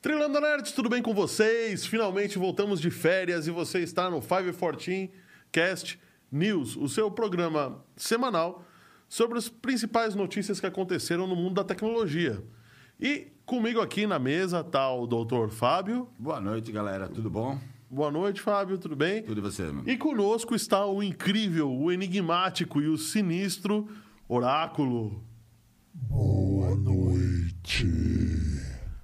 Trilanda Nerds, tudo bem com vocês? Finalmente voltamos de férias e você está no 514 Cast News, o seu programa semanal sobre as principais notícias que aconteceram no mundo da tecnologia. E comigo aqui na mesa está o doutor Fábio. Boa noite, galera. Tudo bom? Boa noite, Fábio. Tudo bem? Tudo e você, mano? E conosco está o incrível, o enigmático e o sinistro Oráculo. Boa noite.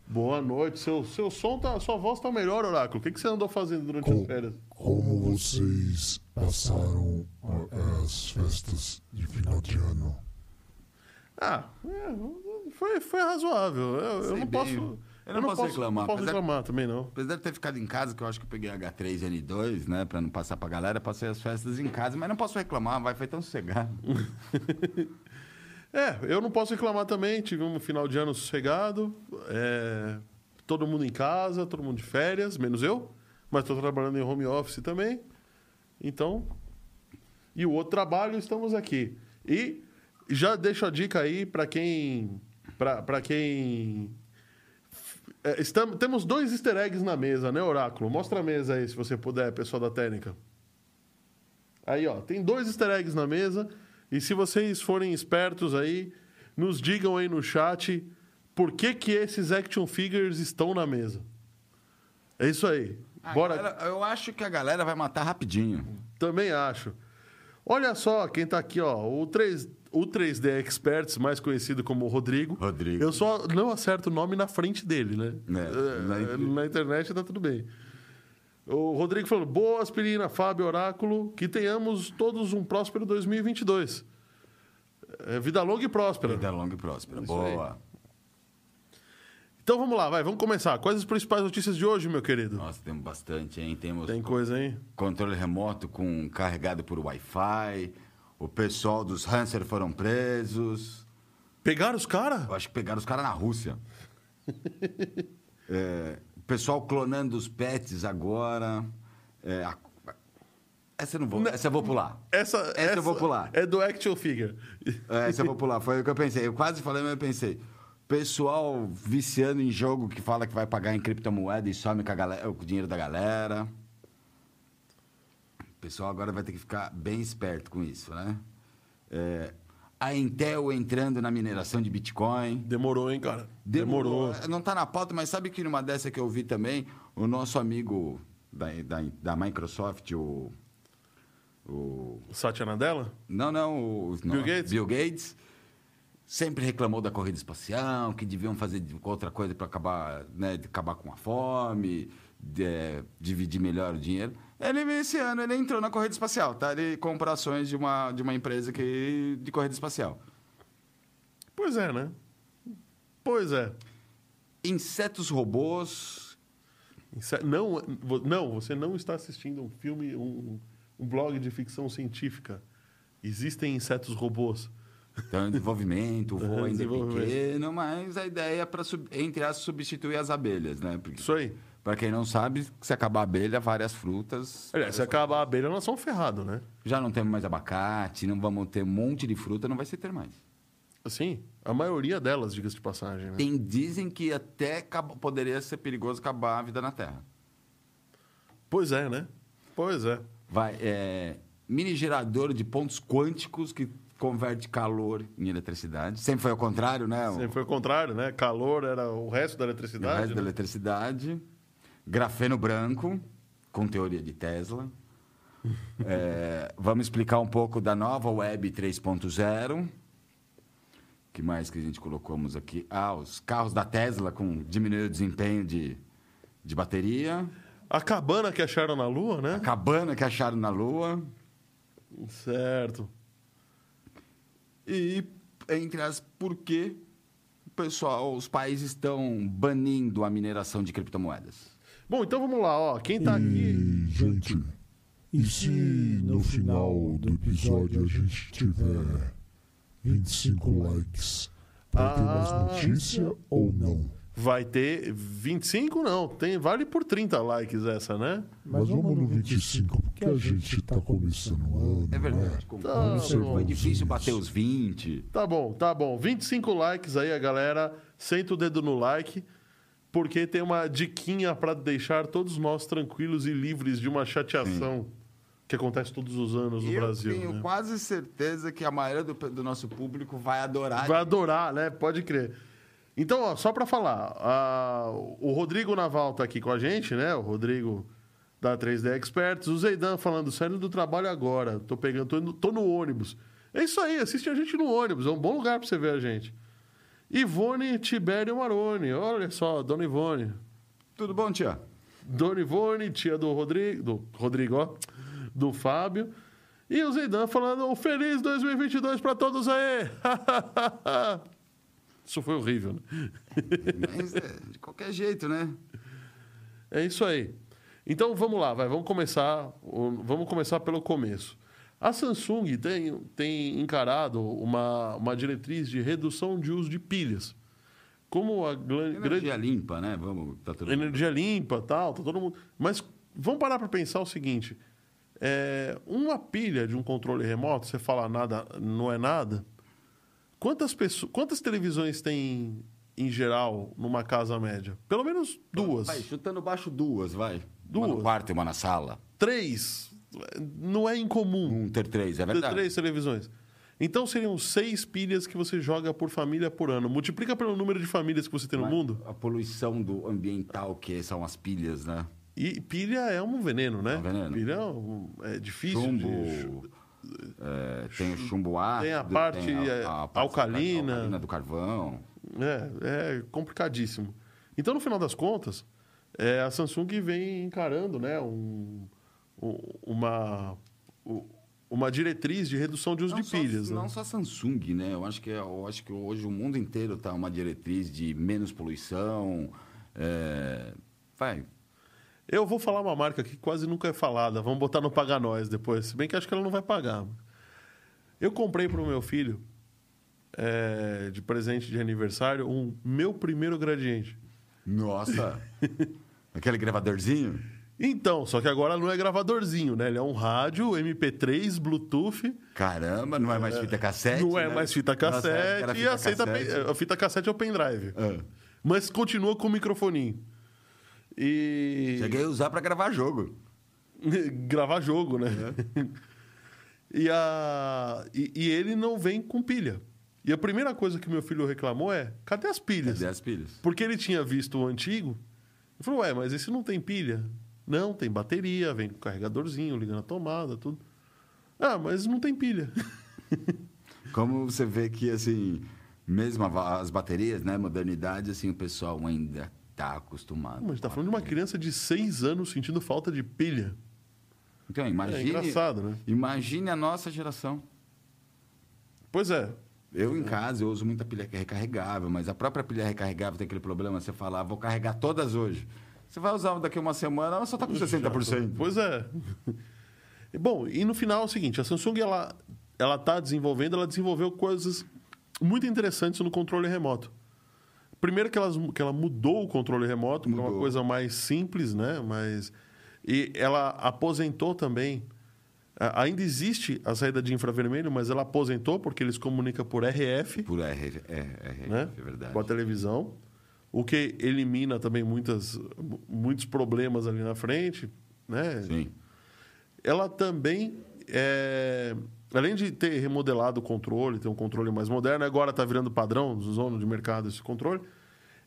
Boa noite. Seu, seu som tá. Sua voz tá melhor, Oráculo. O que, que você andou fazendo durante as férias? Como vocês passaram a- as festas de final de ano? Ah, é, foi, foi razoável. Eu, eu não bem. posso. Eu não posso reclamar, Não posso apesar- reclamar também, não. Apesar de ter ficado em casa, que eu acho que eu peguei H3N2, né? Pra não passar pra galera, passei as festas em casa, mas não posso reclamar, vai, foi tão sossegado. É, eu não posso reclamar também. Tive um final de ano sossegado. é, todo mundo em casa, todo mundo de férias, menos eu. Mas estou trabalhando em home office também. Então. E o outro trabalho, estamos aqui. E já deixo a dica aí para quem. Para quem. É, estamos, temos dois easter eggs na mesa, né, Oráculo? Mostra a mesa aí, se você puder, pessoal da técnica. Aí, ó, tem dois easter eggs na mesa. E se vocês forem espertos aí, nos digam aí no chat por que, que esses action figures estão na mesa. É isso aí. Bora. galera, eu acho que a galera vai matar rapidinho. Também acho. Olha só quem tá aqui, ó. O, 3, o 3D Experts, mais conhecido como Rodrigo. Rodrigo. Eu só não acerto o nome na frente dele, né? É, É, na- na internet tá tudo bem. O Rodrigo falando, boa aspirina, Fábio, Oráculo, que tenhamos todos um próspero 2022. É, vida longa e próspera. Vida longa e próspera. Isso Boa. Então vamos lá, vai, vamos começar. Quais as principais notícias de hoje, meu querido? Nossa, temos bastante, hein? Temos Tem coisa aí? controle remoto com carregado por Wi-Fi. O pessoal dos Hanser foram presos. Pegaram os caras? Eu acho que pegaram os caras na Rússia. É, o pessoal clonando os pets agora. É, a- essa eu não vou. Essa eu vou pular. Essa, Essa eu vou pular. É do action figure. É, essa eu vou pular. Foi o que eu pensei. Eu quase falei, mas eu pensei. Pessoal viciando em jogo que fala que vai pagar em criptomoeda e some com, a galera- com o dinheiro da galera. Pessoal agora vai ter que ficar bem esperto com isso, né? É, a Intel entrando na mineração de Bitcoin. Demorou, hein, cara? Demorou. Não tá na pauta, mas sabe que numa dessa que eu vi também, o nosso amigo da, da, da Microsoft, o. o Satya Nadella? não, não, o. Bill não, Gates? Bill Gates. Sempre reclamou da corrida espacial, que deviam fazer outra coisa para acabar, né, acabar com a fome, de, é, dividir melhor o dinheiro. Ele, esse ano, ele entrou na corrida espacial, tá? Ele compra ações de uma, de uma empresa que, de corrida espacial. Pois é, né? Pois é. Insetos robôs Inse- Não, não, você não está assistindo um filme, um, um blog de ficção científica. Existem insetos robôs. Então, desenvolvimento, o voo É, ainda é desenvolvimento. pequeno, mas a ideia é para, entre as substituir as abelhas, né? Porque, Isso aí. Para quem não sabe, se acabar a abelha, várias frutas. Aliás, se acabar a abelha, nós somos ferrados, né? Já não temos mais abacate, não vamos ter um monte de fruta, não vai se ter mais. Assim, a maioria delas, diga-se de passagem, né? Tem, dizem que até poderia ser perigoso acabar a vida na Terra. Pois é, né? Pois é. Vai, é, mini gerador de pontos quânticos que converte calor em eletricidade. Sempre foi ao contrário, né? O- Sempre foi o contrário, né? Calor era o resto da O eletricidade. resto da né? eletricidade. Grafeno branco, com teoria de Tesla. É, vamos explicar um pouco da nova Web 3.0. que mais que a gente colocamos aqui? Ah, os carros da Tesla com diminuiu o desempenho de, de bateria. A cabana que acharam na Lua, né? A cabana que acharam na Lua. Certo. E entre as por que pessoal, os países estão banindo a mineração de criptomoedas. Bom, então vamos lá, ó. Quem tá aqui. E, gente, e se no final do episódio a gente tiver 25 likes, vai ter mais Ah. notícia ou não? vai ter 25, não. Tem, vale por 30 likes essa, né? Mas vamos no 25, porque a gente tá começando o ano. É verdade. né? Tá bom. Foi difícil bater os 20. Tá bom, tá bom. 25 likes aí, a galera. Senta o dedo no like, porque tem uma diquinha para deixar todos nós tranquilos e livres de uma chateação que acontece todos os anos no eu Brasil. tenho né? quase certeza que a maioria do, do nosso público vai adorar. Vai adorar, né? Pode crer. Então, ó, só para falar, a- o Rodrigo Naval tá aqui com a gente, né? O Rodrigo da 3D Experts. O Zeidan falando, saindo do trabalho agora. Tô pegando, tô, indo- tô no ônibus. É isso aí, assiste a gente no ônibus. É um bom lugar para você ver a gente. Ivone Tibério Maroni. Olha só, Dona Ivone. Tudo bom, tia? Dona Ivone, tia do Rodrigo, do Rodrigo, ó, do Fábio. E o Zeidan falando, um feliz 2022 para todos aí. Isso foi horrível, né? Mas é, de qualquer jeito, né? É isso aí. Então vamos lá, vai, vamos começar, vamos começar pelo começo. A Samsung tem, tem encarado uma, uma diretriz de redução de uso de pilhas. Como a glan- grande Energia limpa, né? Vamos, tá tudo energia limpa, tal, tá todo mundo. Mas vamos parar para pensar o seguinte: é, uma pilha de um controle remoto, você fala nada, não é nada. Quantas pessoas, quantas televisões tem em geral numa casa média? Pelo menos duas, Vai, chutando baixo duas, vai. Uma Duas. no quarto e uma na sala. três. Não é incomum Um ter três, é ter verdade. três televisões. Então seriam seis pilhas que você joga por família por ano. Multiplica pelo número de famílias que você tem no Mas mundo. A poluição do ambiental, que são as pilhas, né? E pilha é um veneno, né? É um veneno. Pilha é, um- é difícil. Chumbo. de- é, tem o chumbo ácido. Tem a parte, é, alcalina. alcalina do carvão. É, é complicadíssimo. Então, no final das contas, é, a Samsung vem encarando né, um- uma, um- uma diretriz de redução de uso Não de só, pilhas. né? Não só Samsung, né? Eu acho que, eu acho que hoje o mundo inteiro está uma diretriz de menos poluição. é, Vai. Eu vou falar uma marca que quase nunca é falada. Vamos botar no Paga Nós depois. Se bem que acho que ela não vai pagar. Eu comprei para o meu filho, é, de presente de aniversário, um meu primeiro gradiente. Nossa! Aquele gravadorzinho? Então, só que agora não é gravadorzinho, né? Ele é um rádio, MP3, Bluetooth. Caramba, não é mais fita cassete? não é né? mais fita Nossa, cassete. e fita aceita cassete. a fita cassete é o pendrive. Ah. Mas continua com o microfoninho. E. Cheguei a usar para gravar jogo. gravar jogo, né? e, a... E, e ele não vem com pilha. E a primeira coisa que meu filho reclamou é: cadê as pilhas? Cadê as pilhas? Porque ele tinha visto o antigo. Ele falou: ué, mas esse não tem pilha? Não, tem bateria, vem com carregadorzinho, ligando a tomada, tudo. Ah, mas não tem pilha. Como você vê que, assim, mesmo as baterias, né, modernidade, assim, o pessoal ainda tá acostumado. Mas a gente tá falando de uma criança de seis anos sentindo falta de pilha. Então, imagine, É engraçado, né? imagine a nossa geração. Pois é. Eu, em casa, eu uso muita pilha que recarregável, mas a própria pilha recarregável tem aquele problema, você fala, ah, vou carregar todas hoje. Você vai usar daqui a uma semana, ela só tá com 60%. Pois é. Bom, e no final é o seguinte, a Samsung ela ela está desenvolvendo, ela desenvolveu coisas muito interessantes no controle remoto. Primeiro que, elas, que ela mudou o controle remoto para uma Mudou. coisa mais simples, né? Mas e ela aposentou também. Ainda existe a saída de infravermelho, mas ela aposentou porque eles comunicam por RF Por R, é, é, né? é verdade. Com a televisão. O que elimina também muitas, muitos problemas ali na frente, né? Sim. Ela também, é, além de ter remodelado o controle, ter um controle mais moderno, agora está virando padrão, zona de mercado esse controle,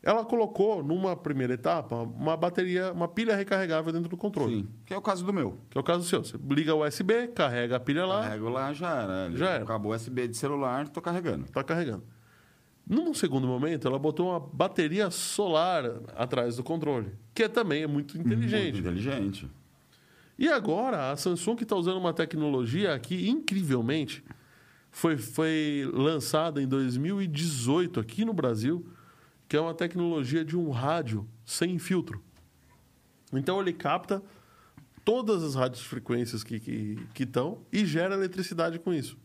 ela colocou, numa primeira etapa, uma bateria, uma pilha recarregável dentro do controle. Sim. Que é o caso do meu. Que é o caso seu. Você liga o USB, carrega a pilha lá, Carrego lá, já era. Já era. Acabou o USB de celular, tô carregando. está carregando. Num segundo momento, ela botou uma bateria solar atrás do controle, que é também é muito inteligente. Muito inteligente. E agora a Samsung está usando uma tecnologia que, incrivelmente, foi, foi lançada em 2018 aqui no Brasil, que é uma tecnologia de um rádio sem filtro. Então ele capta todas as radiofrequências que estão que, que estão e gera eletricidade com isso.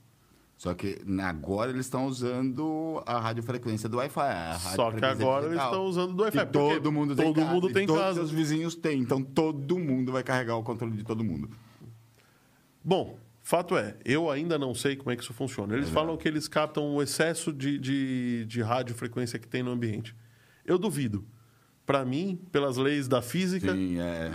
Só que agora eles estão usando a radiofrequência do Wi-Fi. Só que agora eles digital. estão usando do Wi-Fi. Todo mundo tem todo casa, mundo tem todos casa. os vizinhos têm. Então todo mundo vai carregar o controle de todo mundo. Bom, fato é, eu ainda não sei como é que isso funciona. Eles falam que eles captam o excesso de, de, de radiofrequência que tem no ambiente. Eu duvido. Para mim, pelas leis da física, Sim, é.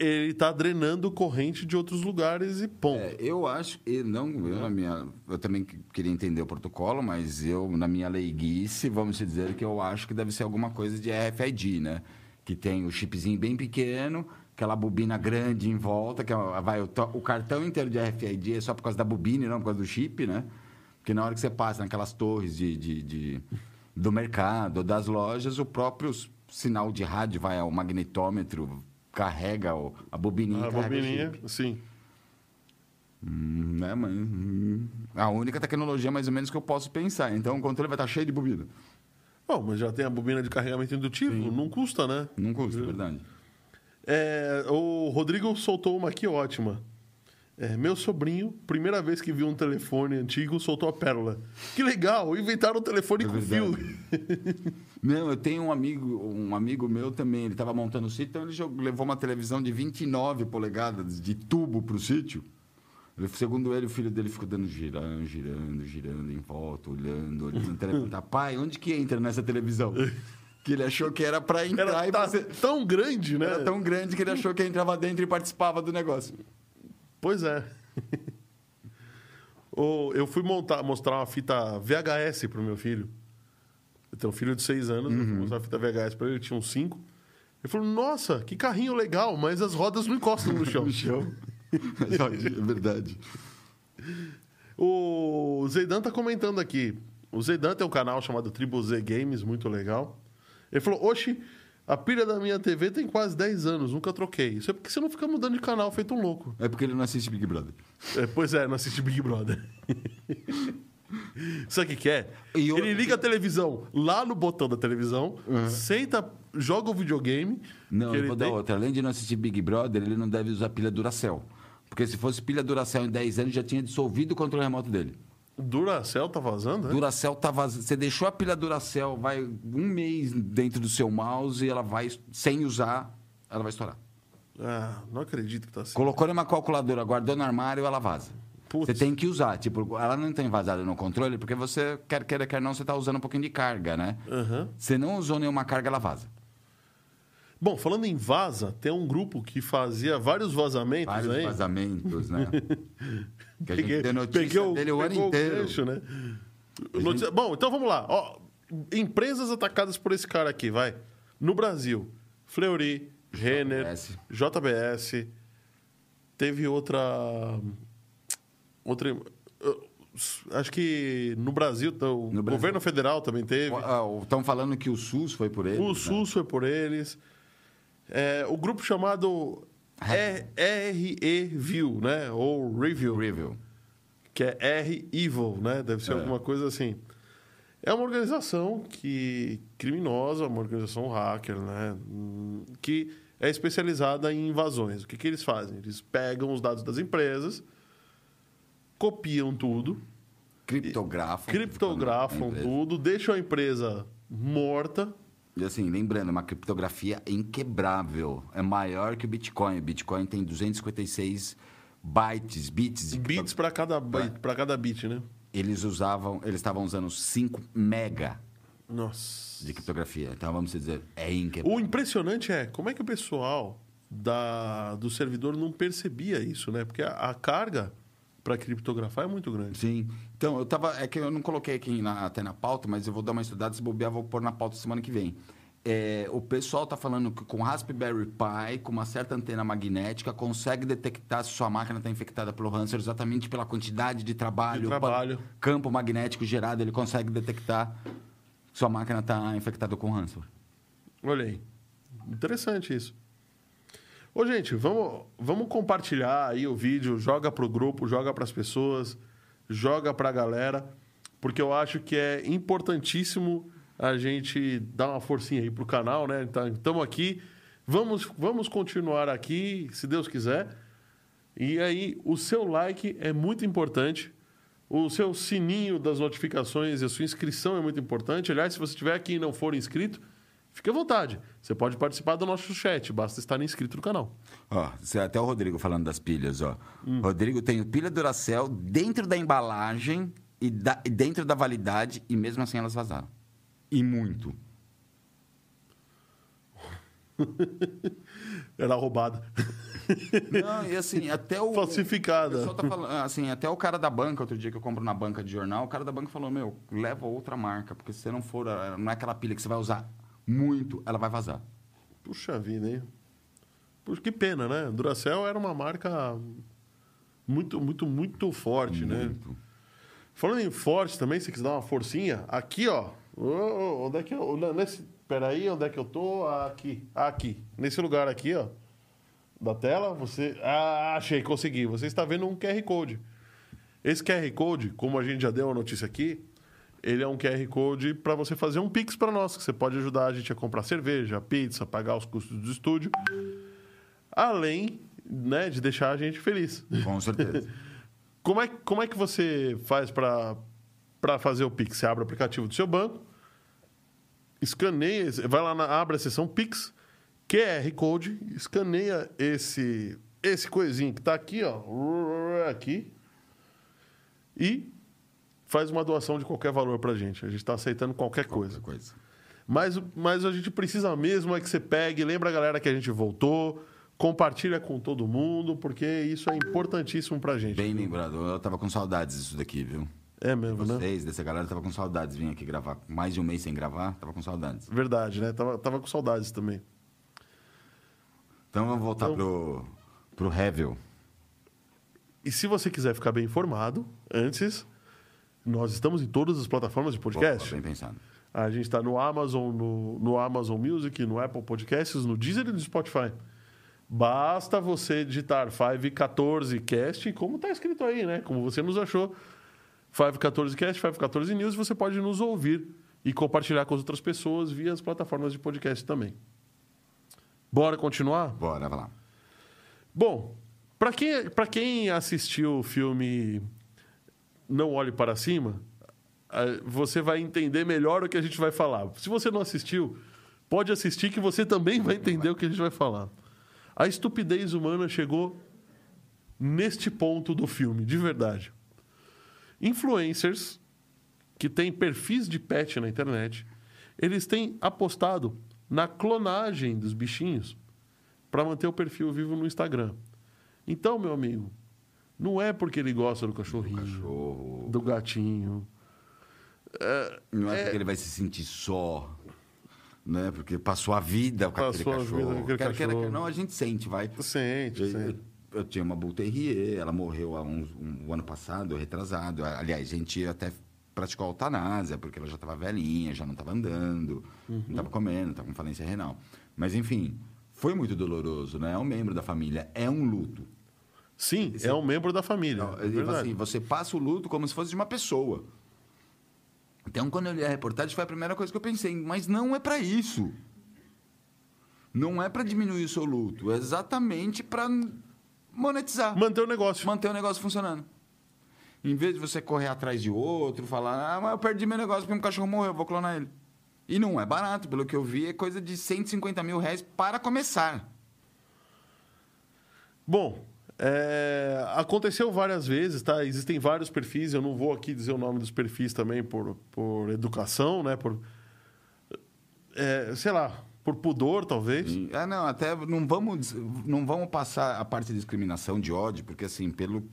Ele está drenando corrente de outros lugares e ponto. É, eu acho, e não, eu, na minha, eu também que- queria entender o protocolo, mas eu, na minha leiguice, vamos dizer que eu acho que deve ser alguma coisa de RFID, né? Que tem o chipzinho bem pequeno, aquela bobina grande em volta, que é- vai o, o cartão inteiro de RFID é só por causa da bobina e não por causa do chip, né? Porque na hora que você passa naquelas torres de, de- de- do mercado, das lojas, o próprio sinal de rádio vai ao magnetômetro, carrega o- a bobininha. a bobininha, sim. Hum, né, mas, hum, a única tecnologia mais ou menos que eu posso pensar. Então o controle vai estar cheio de bobina. Bom, mas já tem a bobina de carregamento indutivo, não custa, né? Não custa, verdade. É, o Rodrigo soltou uma aqui ótima. É, meu sobrinho, primeira vez que viu um telefone antigo, soltou a pérola. Que legal, inventaram um telefone É com fio. Não, eu tenho um amigo, um amigo meu também, ele estava montando o sítio, então ele jogou- levou uma televisão de 29 polegadas de tubo para o sítio. Ele- Segundo ele, o filho dele ficou dando girando, girando, girando em volta, olhando, olhando. Perguntar, pai, onde que entra nessa televisão? Que ele achou que era para entrar Era e tá você... tão grande, né? Era tão grande que ele achou que entrava dentro e participava do negócio. Pois é. Eu fui montar, mostrar uma fita VHS pro meu filho. Eu tenho um filho de seis anos, eu fui mostrar a fita VHS para ele, ele tinha uns cinco. Ele falou, nossa, que carrinho legal, mas as rodas não encostam no chão. No chão. é verdade. O Zeidan tá comentando aqui. O Zeidan tem um canal chamado Tribo Z Games, muito legal. Ele falou: Oxi, a pilha da minha TV tem quase 10 anos, nunca troquei. Isso é porque você não fica mudando de canal feito um louco. É porque ele não assiste Big Brother. É, pois é, não assiste Big Brother. Sabe o que, que é? Ele liga a televisão lá no botão da televisão, senta, joga o videogame. Não, eu ele vou dar tem- outra. Além de não assistir Big Brother, ele não deve usar pilha Duracell. Porque se fosse pilha Duracell em 10 anos, já tinha dissolvido o controle remoto dele. Duracell tá vazando, né? Duracell tá vazio. Você deixou a pilha Duracell, vai um mês dentro do seu mouse e ela vai, sem usar, ela vai estourar. Ah, não acredito que tá assim. Colocou numa calculadora, guardou no armário, ela vaza. Putz. Você tem que usar. Tipo, ela não tem vazado no controle, porque você, quer queira, quer não, você tá usando um pouquinho de carga, né? Aham. Você não usou nenhuma carga, ela vaza. Bom, falando em vaza, tem um grupo que fazia vários vazamentos Vários aí. vazamentos, né? que a gente Peguei, deu notícia peguei o, dele o ano inteiro. gancho, né? Notícia- Bom, então vamos lá. Ó, empresas atacadas por esse cara aqui, vai. No Brasil, Fleury, Renner, JBS. JBS. Teve outra. Outra. Acho que no Brasil, o No Brasil. governo federal também teve. Estão falando que o SUS foi por ele. O SUS foi por eles. É, o grupo chamado RE-View, né? Ou Review, Review. que é R-Evil, né? Deve ser É. alguma coisa assim. É uma organização que criminosa, uma organização hacker, né? Que é especializada em invasões. O que, que eles fazem? Eles pegam os dados das empresas, copiam tudo, Criptografam. criptografam tudo, deixam a empresa morta E assim, lembrando, é uma criptografia inquebrável. É maior que o Bitcoin. O Bitcoin tem 256 bytes, bits. de Bits para cada, bit- pra cada bit, né? Eles usavam, eles estavam usando 5 mega Nossa. de criptografia. Então, vamos dizer, é inquebrável. O impressionante é como é que o pessoal da, do servidor não percebia isso, né? Porque a, a carga para criptografar é muito grande. Sim. Então, eu tava. É que eu não coloquei aqui na- até na pauta, mas eu vou dar uma estudada, se bobear, vou pôr na pauta semana que vem. É, o pessoal está falando que com Raspberry Pi, com uma certa antena magnética, consegue detectar se sua máquina está infectada pelo ransomware exatamente pela quantidade de trabalho, De trabalho. campo magnético gerado, ele consegue detectar se sua máquina está infectada com ransomware. Olha aí. Interessante isso. Ô, gente, vamos, vamos compartilhar aí o vídeo, joga pro grupo, joga para as pessoas, joga para a galera, porque eu acho que é importantíssimo a gente dar uma forcinha aí pro canal, né? Estamos aqui, vamos, vamos continuar aqui, se Deus quiser. E aí, o seu like é muito importante O seu sininho das notificações e a sua inscrição é muito importante. Aliás, se você estiver aqui e não for inscrito, fique à vontade. Você pode participar do nosso chat, basta estar inscrito no canal. Ó, você- até o Rodrigo falando das pilhas, ó. Rodrigo tem pilha Duracell dentro da embalagem e, da- e dentro da validade e mesmo assim elas vazaram. E muito. Era roubada. Não, e assim, até o. Falsificada. O tá falando, assim, até o cara da banca, outro dia que eu compro na banca de jornal, o cara da banca falou: Meu, leva outra marca, porque se você não for, eh, não é aquela pilha que você vai usar muito, ela vai vazar. Puxa vida, hein? Puxa, que pena, né? Duracell era uma marca muito, muito, muito forte, né? Muito. Falando em forte também, se quiser dar uma forcinha, aqui, ó. Onde é que eu. Nesse, peraí, onde é que eu tô? Aqui. Aqui. Nesse lugar aqui, ó. Da tela, você. Ah, achei, consegui. Você está vendo um QR Code. Esse QR Code, como a gente já deu a notícia aqui, ele é um QR Code para você fazer um Pix para nós, que você pode ajudar a gente a comprar cerveja, pizza, pagar os custos do estúdio. Além né, de deixar a gente feliz. Com certeza. Como é, como é que você faz para fazer o Pix? Você abre o aplicativo do seu banco, escaneia, vai lá, na, abre a seção Pix, QR Code, escaneia esse, esse coisinho que está aqui, ó, aqui, e faz uma doação de qualquer valor para a gente. A gente está aceitando qualquer coisa. Outra coisa. Mas, mas a gente precisa mesmo é que você pegue, lembra a galera que a gente voltou, compartilha com todo mundo, porque isso é importantíssimo pra gente. Bem lembrado. Eu tava com saudades disso daqui, viu? É mesmo, né? Vocês, dessa galera, tava com saudades. Vim aqui gravar mais de um mês sem gravar, tava com saudades. Verdade, né? Tava, tava com saudades também. Então vamos voltar Então- pro, pro Revel. E se você quiser ficar bem informado, antes, nós estamos em todas as plataformas de podcast. Opa, bem pensado. A gente está no Amazon, no, no Amazon Music, no Apple Podcasts, no Deezer e no Spotify. Basta você digitar 514cast, como está escrito aí, né? Como você nos achou. 514cast, 514 News, você pode nos ouvir e compartilhar com as outras pessoas via as plataformas de podcast também. Bora continuar? Bora, vai lá. Bom, para quem, pra quem assistiu o filme Não Olhe Para Cima, você vai entender melhor o que a gente vai falar. Se você não assistiu, pode assistir que você também vai entender o que a gente vai falar. A estupidez humana chegou neste ponto do filme, de verdade. Influencers que têm perfis de pet na internet, eles têm apostado na clonagem dos bichinhos para manter o perfil vivo no Instagram. Então, meu amigo, não é porque ele gosta do cachorrinho, Cachorro. do gatinho. Não é, porque ele vai se sentir só. Né? Porque passou a vida com aquele Passou a cachorro. vida com aquele cachorro. quer não, a gente sente, vai. Sente, Eu, sente. eu tinha uma Bull Terrier, ela morreu há uns, um, o ano passado, retrasado. Aliás, a gente até praticou a eutanásia, porque ela já estava velhinha, já não estava andando, não estava comendo, estava com falência renal. Mas, enfim, foi muito doloroso, né? É um membro da família, é um luto. Sim, é um membro da família. Não, é assim, você passa o luto como se fosse de uma pessoa. Então, quando eu li a reportagem, foi a primeira coisa que eu pensei, mas não é para isso. Não é para diminuir o seu luto, é exatamente para monetizar, Manter o negócio. manter o negócio funcionando. Em vez de você correr atrás de outro, falar, ah, mas eu perdi meu negócio porque um cachorro morreu, vou clonar ele. E não é barato, pelo que eu vi, é coisa de 150 mil reais para começar. Bom, é, aconteceu várias vezes, tá? Existem vários perfis, eu não vou aqui dizer o nome dos perfis também por, por educação, né? Por, é, sei lá, por pudor, talvez. Ah, não, até não vamos, não vamos passar a parte de discriminação, de ódio, porque assim, pelo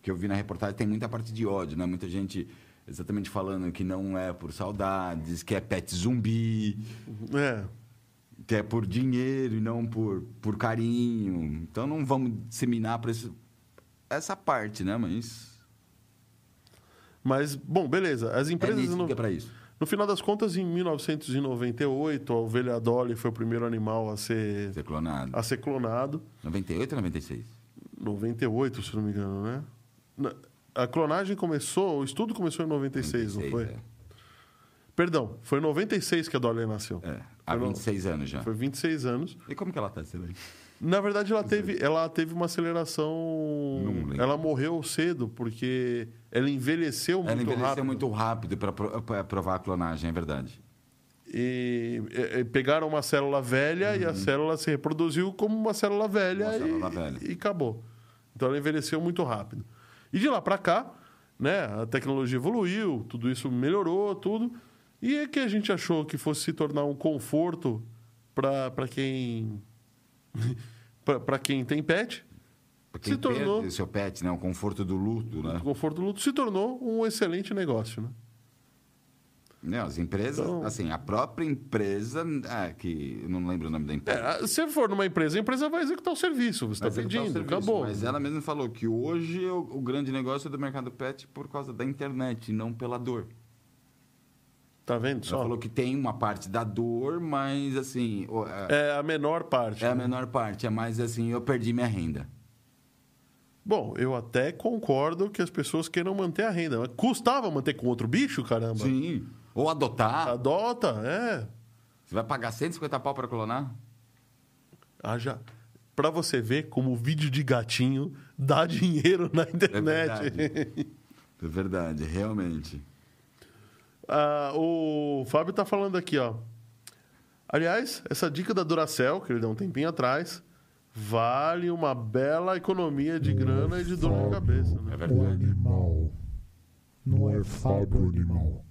que eu vi na reportagem, tem muita parte de ódio, né? Muita gente exatamente falando que não é por saudades, que é pet zumbi, É. que é por dinheiro e não por, por carinho. Então não vamos disseminar para essa parte, né? Mas Mas, bom, beleza. As é empresas. nisso no, é para isso. no final das contas, em 1998, a ovelha Dolly foi o primeiro animal a ser, Ser clonado. a ser clonado. 98 ou 96? 98, se não me engano, né? A clonagem começou, o estudo começou em 96, não foi? É. Perdão, foi em 96 que a Dolly nasceu. É, há Foi no- 26 anos já. Foi 26 anos. E como que ela tá, Celeste? Na verdade, ela teve, ela teve uma aceleração ela morreu cedo, porque ela envelheceu muito Ela envelheceu rápido. muito rápido para provar a clonagem, é verdade. E, e- pegaram uma célula velha e a célula se reproduziu como uma célula velha, Uhum. Uma e, célula velha. e acabou. Então ela envelheceu muito rápido. E de lá para cá, né, a tecnologia evoluiu, tudo isso melhorou, tudo. E é que a gente achou que fosse se tornar um conforto para quem para quem tem pet, quem Se tornou- seu pet, né? O conforto do luto, né? o conforto do luto se tornou um excelente negócio, né? Não, as empresas, Então- assim, a própria empresa, é, que não lembro o nome da empresa. É, se for numa empresa, a empresa vai executar o serviço, você está pedindo, serviço, acabou. Mas ela mesma falou que hoje o, o grande negócio é do mercado pet por causa da internet, não pela dor. Tá vendo Ela só? falou que tem uma parte da dor, mas assim, é, É a menor parte. é a né? menor parte, é mais assim, eu perdi minha renda. Bom, eu até concordo que as pessoas queiram manter a renda. Mas custava manter com outro bicho, caramba? Sim. Ou adotar. Adota, é. Você vai pagar 150 pau para clonar? Haja. Pra você ver como o vídeo de gatinho dá dinheiro na internet. verdade. É verdade, realmente. Ah, o Fábio tá falando aqui, ó. Aliás, essa dica da Duracell, que ele deu um tempinho atrás, vale uma bela economia de grana e de dor de cabeça. É Né? O verdade. animal. Não é Fábio animal.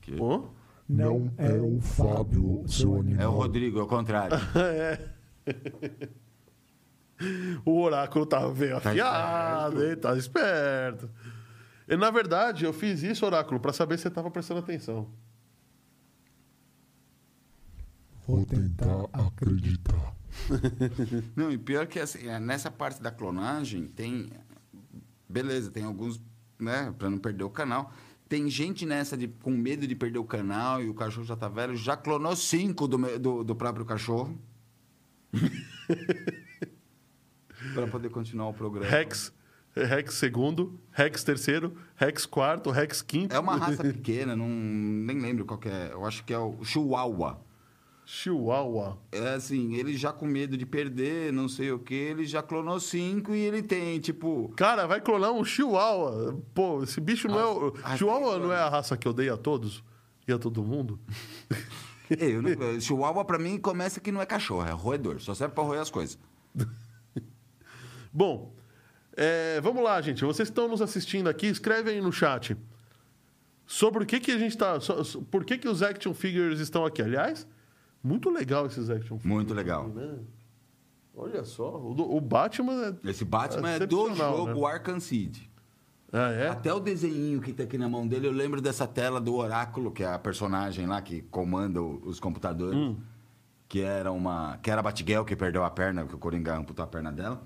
Que- Pô? Não é o Fábio, seu animal. É o Rodrigo, é o contrário. É. O oráculo tá bem Tá afiado, hein? Tá esperto. E, na verdade, eu fiz isso, oráculo, pra saber se você tava prestando atenção. Vou tentar acreditar. Não, e pior que assim, é, nessa parte da clonagem tem. Beleza, tem alguns, né, pra não perder o canal. Tem gente nessa de, com medo de perder o canal e o cachorro já tá velho, já clonou cinco do, do, do próprio cachorro. para poder continuar o programa. Rex, Rex segundo, Rex terceiro, Rex quarto, Rex quinto. É uma raça pequena, não, nem lembro qual que é. Eu acho que é o Chihuahua. Chihuahua. É assim, ele já com medo de perder, não sei o que, ele já clonou cinco e ele tem, tipo. Cara, vai clonar um Chihuahua. Pô, esse bicho não é o. Ah, Chihuahua não é a raça que odeia a todos? E a todo mundo? Eu não- Chihuahua pra mim começa que não é cachorro, é roedor, só serve pra roer as coisas. Bom, é, vamos lá, gente. Vocês que estão nos assistindo aqui, escreve aí no chat. Sobre o que, que a gente tá. so- so- por que, que os action figures estão aqui? Aliás, muito legal esses action figures. Muito legal. né? Olha só, o, do- o Batman é. Esse Batman é do jogo né? Arkham City. Ah, é? Até o desenho que tá aqui na mão dele, eu lembro dessa tela do Oráculo, que é a personagem lá que comanda os computadores. Hum. Que era uma. Que era a Batgirl que perdeu a perna, que o Coringa amputou a perna dela.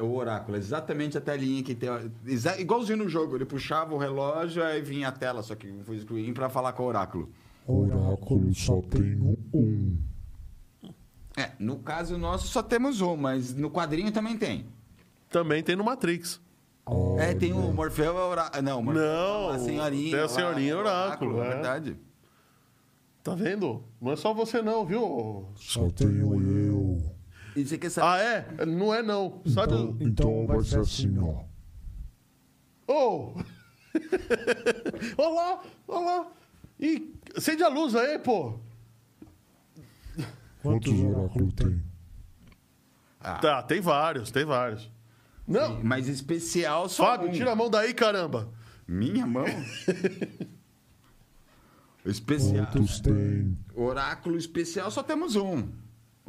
O Oráculo, exatamente a telinha que tem. exa- Igualzinho no jogo, ele puxava o relógio, aí vinha a tela, só que foi screen pra falar com o Oráculo. Oráculo só tem um. É, no caso nosso só temos um, mas no quadrinho também tem. Também tem no Matrix. É, tem o Morfeu é Oráculo. Não, o Morfeu Não, a senhorinha. tem a senhorinha é Oráculo, é é. verdade. Tá vendo? Não é só você, não, viu? Só tenho eu. E você quer saber? Ah, é? Não é, não. Sabe. Então, então vai ser assim, ó. Ô! Olha lá, olha lá. Ih, acende a luz aí, pô. Quantos oráculos tem? Ah, Tá, tem vários, tem vários. Não, Mas especial só Fábio, um. tira a mão daí, caramba. Minha mão? especial. Quantos tem? Oráculo especial só temos um.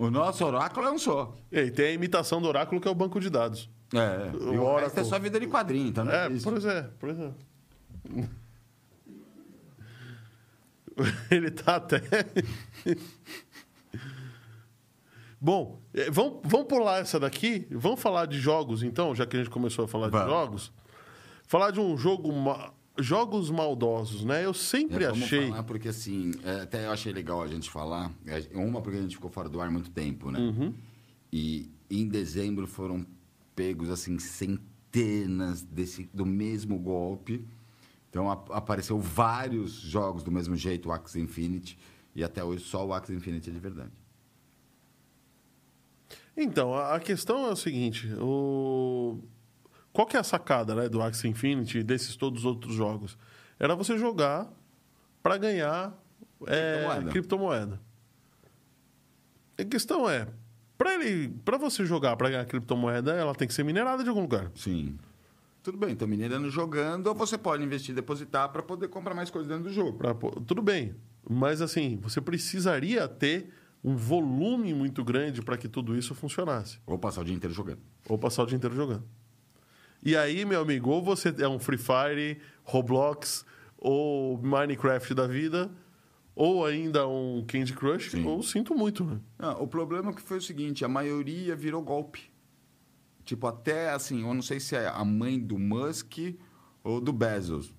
O nosso oráculo é um só. E aí, tem a imitação do oráculo, que é o banco de dados. É. O E o resto é só vida de quadrinho, então não É, é, isso. pois é, pois é. Ele tá até. Bom, eh, vamos, vamos pular essa daqui. Vamos falar de jogos, então, já que a gente começou a falar de jogos. Falar de um jogo. Jogos maldosos, né? Eu sempre É, vamos achei. falar porque assim, é, até eu achei legal a gente falar. É, Uma porque a gente ficou fora do ar muito tempo, né? Uhum. E em dezembro foram pegos assim centenas desse do mesmo golpe. Então ap- apareceu vários jogos do mesmo jeito, o Axie Infinity, e até hoje só o Axie Infinity é de verdade. Então, a a questão é o seguinte: o... qual que é a sacada né, do Axie Infinity e desses todos os outros jogos? Era você jogar para ganhar é, Criptomoeda. criptomoeda. A questão é, para ele, para você jogar para ganhar criptomoeda, ela tem que ser minerada de algum lugar. Sim. Tudo bem, então minerando jogando, ou você pode investir e depositar para poder comprar mais coisas dentro do jogo. Pra tudo bem, mas assim, você precisaria ter um volume muito grande para que tudo isso funcionasse. Ou passar o dia inteiro jogando. Ou passar o dia inteiro jogando. E aí, meu amigo, ou você é um Free Fire, Roblox ou Minecraft da vida, ou ainda um Candy Crush, Sim. ou sinto muito, né? Não, o problema é que foi o seguinte, a maioria virou golpe. Tipo, até assim, eu não sei se é a mãe do Musk ou do Bezos.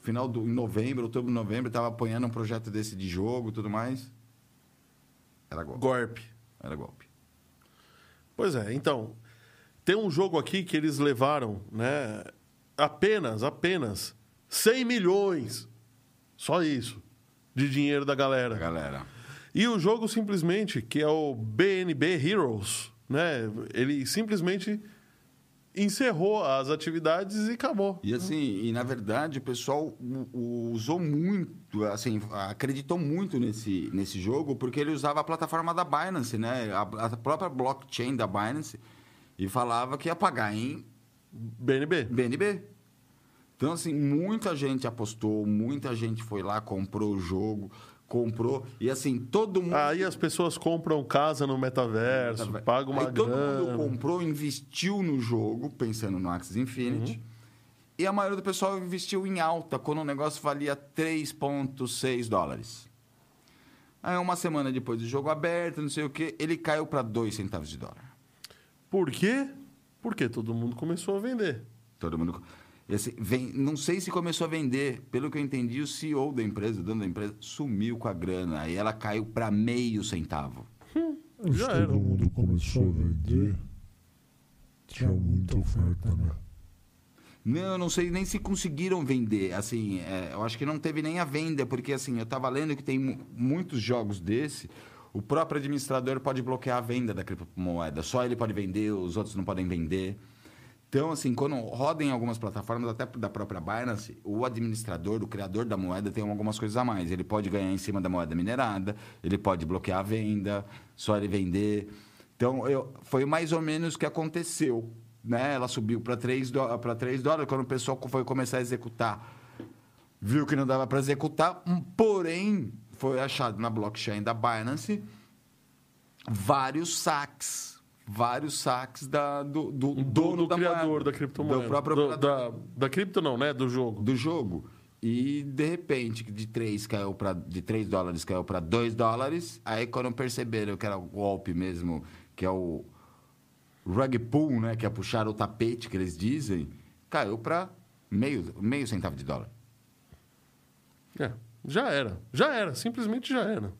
Final do em novembro, outubro, novembro, estava apoiando um projeto desse de jogo e tudo mais. Era golpe. Gorp. Era golpe. Pois é, então, tem um jogo aqui que eles levaram, né? Apenas, apenas 100 milhões. Só isso. De dinheiro da galera. Galera. E o jogo simplesmente, que é o BNB Heroes, né? Ele simplesmente encerrou as atividades e acabou. E assim, e na verdade o pessoal usou muito, assim, acreditou muito nesse, nesse jogo porque ele usava a plataforma da Binance, né? A, a própria blockchain da Binance e falava que ia pagar em BNB. BNB. Então, assim, muita gente apostou, muita gente foi lá, comprou o jogo, comprou. E assim, todo mundo. Aí as pessoas compram casa no metaverso, pagam uma Aí todo grana. mundo comprou, investiu no jogo, pensando no Axis Infinity. Uhum. E a maioria do pessoal investiu em alta, quando o negócio valia 3,6 dólares. Aí, uma semana depois do jogo aberto, não sei o quê, ele caiu para 2 centavos de dólar. Por quê? Porque todo mundo começou a vender. Todo mundo. E assim, vem, não sei se começou a vender. Pelo que eu entendi, o CEO da empresa, o dono da empresa, sumiu com a grana. Aí ela caiu para meio centavo. Mas Já todo era. mundo começou a vender. Tinha muita oferta, né? Não, eu não sei nem se conseguiram vender. Assim, é, eu acho que não teve nem a venda, porque assim, eu estava lendo que tem mu- muitos jogos desse. O próprio administrador pode bloquear a venda da criptomoeda. Só ele pode vender, os outros não podem vender. Então, assim, quando roda em algumas plataformas, até da própria Binance, o administrador, o criador da moeda, tem algumas coisas a mais. Ele pode ganhar em cima da moeda minerada, ele pode bloquear a venda, só ele vender. Então, eu, foi mais ou menos o que aconteceu. Né? Ela subiu para 3, dó- pra 3 dólares, quando o pessoal foi começar a executar, viu que não dava para executar, hum, porém, foi achado na blockchain da Binance vários saques. Vários saques da, do, do Do, dono do da criador moeda, da criptomoeda. Do próprio Do- da, da cripto não, né? Do jogo. do jogo. E de repente, de 3 caiu para de 3 dólares caiu para 2 dólares. Aí quando perceberam que era o golpe mesmo, que é o rug pull, né, que é puxar o tapete que eles dizem, caiu para meio meio centavo de dólar. É, já era. Já era. Simplesmente já era.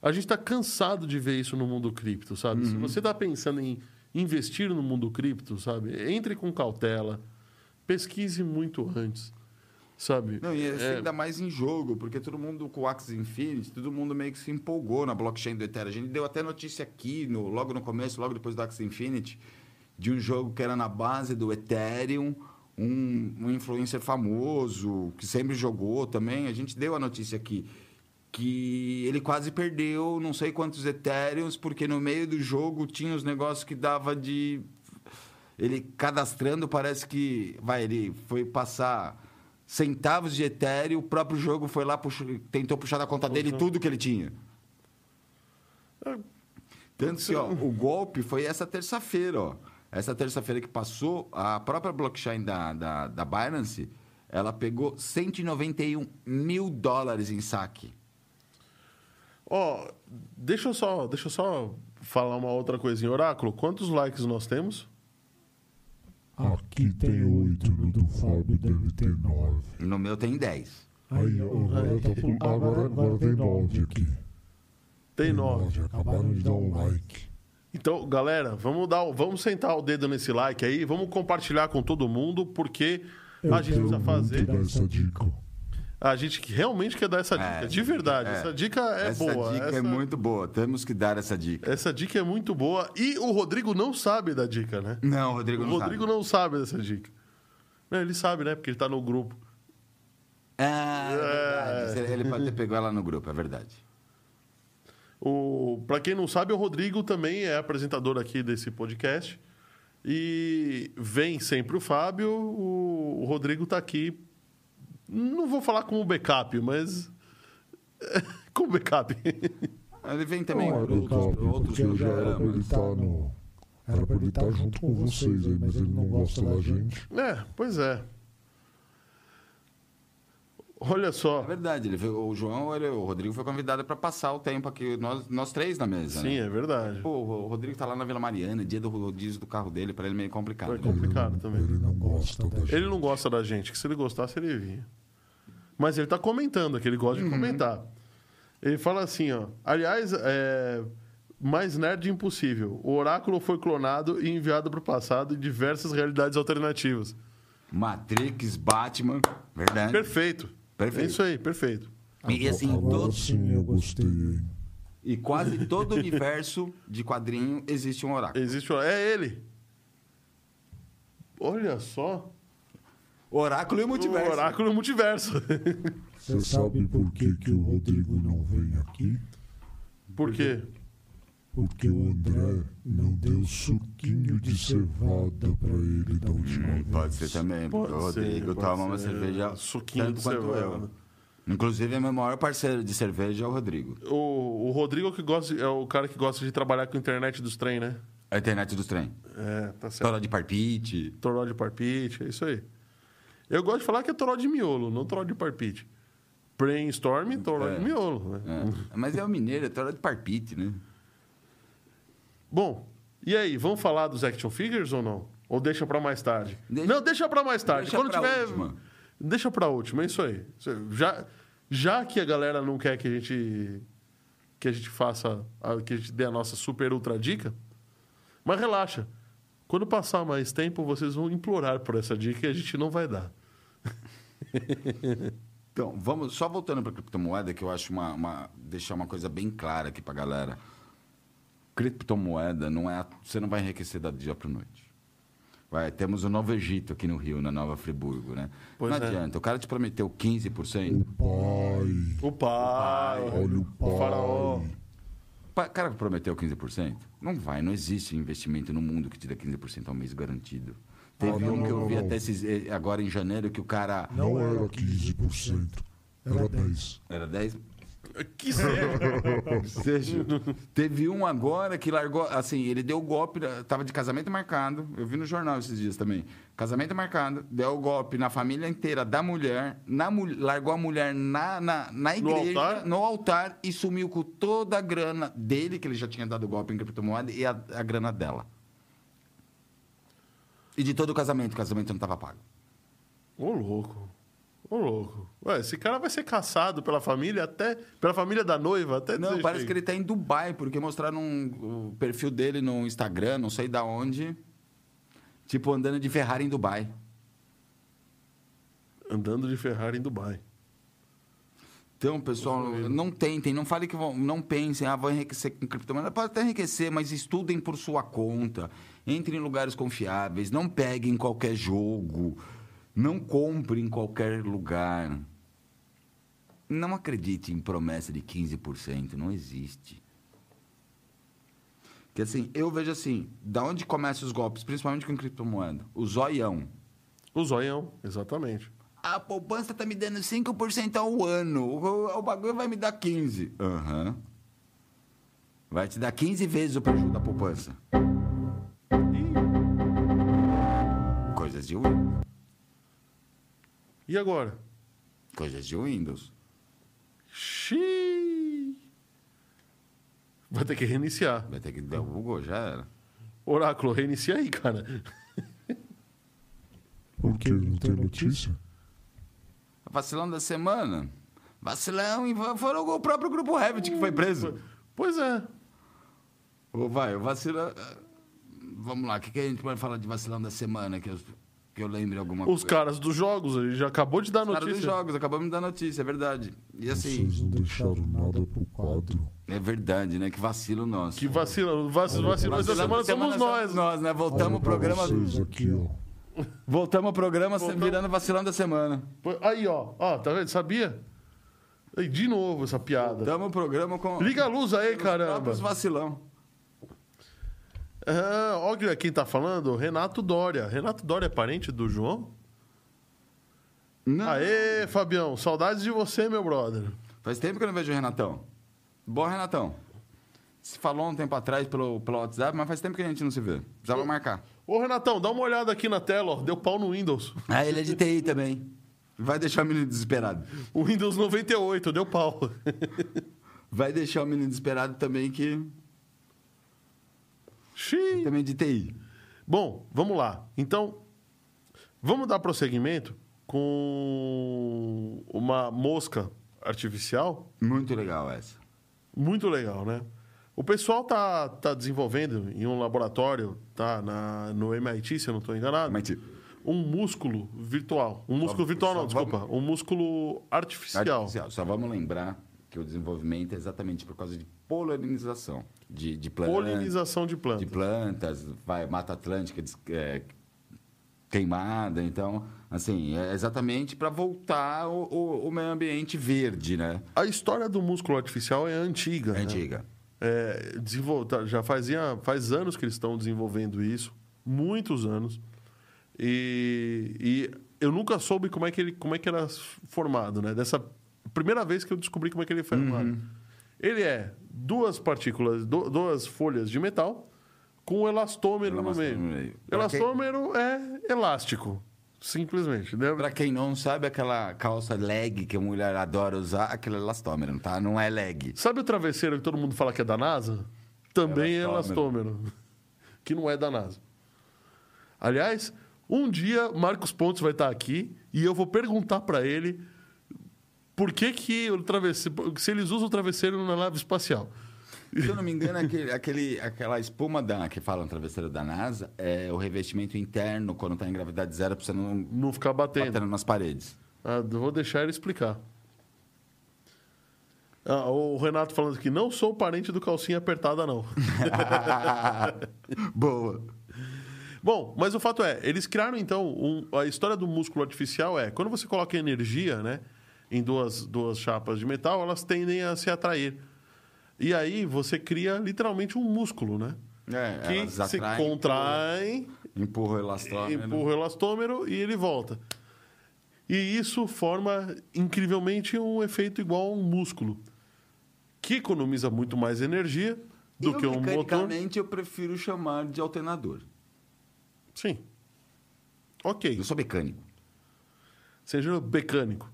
A gente está cansado de ver isso no mundo cripto, sabe? Uhum. Se você está pensando em investir no mundo cripto, sabe? Entre com cautela. Pesquise muito antes, sabe? Não, e assim, É, ainda mais em jogo, porque todo mundo com o Axie Infinity, todo mundo meio que se empolgou na blockchain do Ethereum. A gente deu até notícia aqui, no, logo no começo, logo depois do Axie Infinity, de um jogo que era na base do Ethereum, um, um influencer famoso, que sempre jogou também. A gente deu a notícia aqui, que ele quase perdeu não sei quantos Ethereums, porque no meio do jogo tinha os negócios que dava de ele cadastrando, parece que vai, ele foi passar centavos de Ethereum, o próprio jogo foi lá, puxou- tentou puxar da conta dele tudo que ele tinha. É. Tanto que, ó, o golpe foi essa terça-feira, ó. Essa terça-feira que passou, a própria blockchain da, da, da Binance, ela pegou 191 mil dólares em saque. Ó, deixa eu só, deixa eu só falar uma outra coisinha. Oráculo, quantos likes nós temos? Aqui tem oito, no do Fábio deve ter nove. No meu tem 10. Aí, agora, tá por- agora, agora tem nove aqui. Tem nove. Acabaram de dar um like. Então, galera, vamos dar, o- vamos sentar o dedo nesse like aí, vamos compartilhar com todo mundo, porque Eu a gente precisa fazer. essa dica. A gente que realmente quer dar essa dica, É, de verdade. é. Essa dica é essa boa. dica essa, é muito boa. Temos que dar essa dica. essa dica é muito boa. E o Rodrigo não sabe da dica, né? Não, Rodrigo O não Rodrigo sabe. não sabe dessa dica. Não, ele sabe, né? Porque ele tá no grupo. Ah, é verdade. Ele pode ter pegado ela no grupo, é verdade. O, pra quem não sabe, o Rodrigo também é apresentador aqui desse podcast. E vem sempre o Fábio. O, o Rodrigo tá aqui. Não vou falar como backup, mas. como backup. Ele vem também Não, é outros, backup, outros porque já era pra ele programas. estar no. Era pra ele estar junto com vocês aí, mas ele não gosta da gente. é, pois é. Olha É só. verdade, ele veio- o João, ele- o Rodrigo foi convidado para passar o tempo aqui, nós, nós três na mesa. Sim, né? é verdade. Pô, o Rodrigo tá lá na Vila Mariana, dia do rodízio do carro dele, para ele é meio complicado. Foi né? complicado também. Ele não gosta da gente. Ele não gosta da gente, que se ele gostasse, ele vinha. Mas ele tá comentando aqui, ele gosta de comentar. Ele fala assim, ó. Aliás, é, mais nerd impossível. O oráculo foi clonado e enviado para o passado em diversas realidades alternativas. Matrix, Batman, verdade. Perfeito. Perfeito. É isso aí, perfeito. E assim, Agora todo- sim eu gostei, e quase todo universo de quadrinho existe um oráculo. Existe o... É ele. Olha só. Oráculo e O multiverso. oráculo multiverso. Você sabe por que, que o Rodrigo não vem aqui? Por quê? Porque o André não deu suquinho de cevada pra ele da última vez. Pode ser também, porque Pode o Rodrigo toma uma cerveja Suquinho tanto de quanto cevada. eu. Inclusive, é meu maior parceiro de cerveja é o Rodrigo. O, o Rodrigo que gosta, é o cara que gosta de trabalhar com a internet dos trem, né? A internet dos trem. É, tá certo. História de parpite. Toró de parpite, é isso aí. Eu gosto de falar que é toró de miolo, não toró de parpite. Brainstorm, toró É. de miolo. Né? É. Mas é o mineiro, é história de parpite, né? Bom, e aí, vamos falar dos action figures ou não? Ou deixa pra mais tarde? Deixa- não, deixa pra mais tarde. Deixa Quando pra tiver. última. Deixa pra última, é isso aí. Já, já que a galera não quer que a gente. que a gente faça. a- que a gente dê a nossa super ultra dica. Mas relaxa. Quando passar mais tempo, vocês vão implorar por essa dica e a gente não vai dar. Então, vamos só voltando para criptomoeda, que eu acho uma, uma deixar uma coisa bem clara aqui para galera. Criptomoeda não é, você não vai enriquecer da dia para noite. Vai, temos o Novo Egito aqui no Rio, na Nova Friburgo, né? Pois não é. adianta, o cara te prometeu 15%. O pai. O pai, Olha o pai. faraó. O cara que prometeu 15%, não vai, não existe investimento no mundo que te dê 15% ao mês garantido. Teve Ah, não, um que eu não, vi não. até esses, eh, agora em janeiro que o cara Não era 15%. Era 10%. era 10, Que? Seja, teve um agora que largou, assim, ele deu o golpe, tava de casamento marcado, eu vi no jornal esses dias também. Casamento marcado, deu o golpe na família inteira da mulher, na, largou a mulher na, na, na No igreja, altar? no altar e sumiu com toda a grana dele, que ele já tinha dado o golpe em criptomoeda, e a, a grana dela. E de todo o casamento, o casamento não estava pago. Ô, louco. Ô, louco. Ué, esse cara vai ser caçado pela família até. Pela família da noiva até Não, parece que ele está em Dubai, porque mostraram um- o perfil dele no Instagram, não sei da onde. Tipo, andando de Ferrari em Dubai. Andando de Ferrari em Dubai. Então, pessoal, não tentem, não falem que vão, não pensem, ah, vou enriquecer com criptomoeda. Pode até enriquecer, mas estudem por sua conta. Entrem em lugares confiáveis, não peguem qualquer jogo, não comprem em qualquer lugar. Não acredite em promessa de 15%, não existe. Que assim, eu vejo assim, da onde começam os golpes, principalmente com criptomoeda? O zoião. O zoião, exatamente. A poupança tá me dando 5% ao ano. O, o bagulho vai me dar 15%. Aham. Vai te dar 15 vezes o prejuízo da poupança. Coisas de Windows. E agora? Coisas de Windows. Xiii. Vai ter que reiniciar. Vai ter que dar o Google, já era. Oráculo, reinicia aí, cara. Porque não tem notícia? Vacilão da semana. Vacilão e foram o próprio grupo Revit que foi preso. Pois é. Ô, vai, o vacilão. Vamos lá, o que, que a gente pode falar de vacilão da semana? Que eu- que eu lembre alguma Os coisa. caras dos jogos, ele já acabou de dar Os caras dos notícia. jogos, acabamos de dar notícia, é verdade. E assim, Vocês não deixaram nada pro quadro. é verdade, né? Que vacilo nosso. Que vacila, vac, vacilões da semana somos nós. Nós, né? Voltamos pra programa. Vocês aqui, ó. Voltamos ao programa Voltamos. virando vacilão da semana. Aí, ó, ó, tá vendo? Sabia? Aí, de novo essa piada. Voltamos ao programa com. Liga a luz aí, os caramba. vacilão. Ah, olha quem tá falando, Renato Dória. Renato Dória é parente do João? Não. Aê, Fabião, saudades de você, meu brother. Faz tempo que eu não vejo o Renatão. Bom, Renatão. Se falou um tempo atrás pelo, pelo WhatsApp, mas faz tempo que a gente não se vê. Precisava marcar. Ô, Renatão, dá uma olhada aqui na tela, ó. Deu pau no Windows. Ah, ele é de TI também. Vai deixar o menino desesperado. O Windows 98, deu pau. Vai deixar o menino desesperado também, que Xiii. também de TI. Bom, vamos lá. Então, vamos dar prosseguimento com uma mosca artificial Muito legal essa. muito legal, né? O pessoal tá, tá desenvolvendo em um laboratório, tá na, no MIT, se eu não estou enganado, MIT. um músculo virtual. Um músculo virtual, não, desculpa. Um músculo artificial. Artificial. Só vamos lembrar que o desenvolvimento é exatamente por causa de polinização de, de plantas. Polinização de plantas. de plantas, vai, Mata Atlântica é, queimada. Então, assim, é exatamente para voltar o, o, o meio ambiente verde, né? A história do músculo artificial é antiga. É né? antiga. É, desenvol- tá, já fazia faz anos que eles estão desenvolvendo isso, muitos anos. E, e eu nunca soube como é que ele como é que era formado, né? Dessa primeira vez que eu descobri como é que ele é formado. Ele é duas partículas, du- duas folhas de metal com elastômero no Elastômero meio. no meio. Pra Elastômero é elástico, simplesmente. Né? Pra quem não sabe, aquela calça leg que a mulher adora usar, aquele elastômero, tá? Não é leg. Sabe o travesseiro que todo mundo fala que é da NASA? Também é Elastômero. elastômero. Que não é da NASA. Aliás, um dia Marcos Pontes vai estar aqui e eu vou perguntar para ele por que, que o travesseiro, se eles usam o travesseiro na nave espacial. Se eu não me engano, aquele, aquele- aquela espuma da, que falam travesseiro da NASA é o revestimento interno quando tá em gravidade zero pra você não Não ficar batendo. batendo nas paredes. Ah, vou deixar ele explicar. Ah, o Renato falando aqui, não sou parente do calcinha apertada, não. Boa. Bom, mas o fato é, eles criaram então um- a história do músculo artificial é quando você coloca energia, né, em duas, duas chapas de metal, elas tendem a se atrair. E aí você cria literalmente um músculo, né? É, que se atraem, contrai, Empurra o elastômero. empurra o elastômero e ele volta. E isso forma incrivelmente um efeito igual a um músculo, que economiza muito mais energia do eu, que um motor. eu prefiro chamar de alternador. Sim. Ok. Eu sou mecânico. Seja mecânico.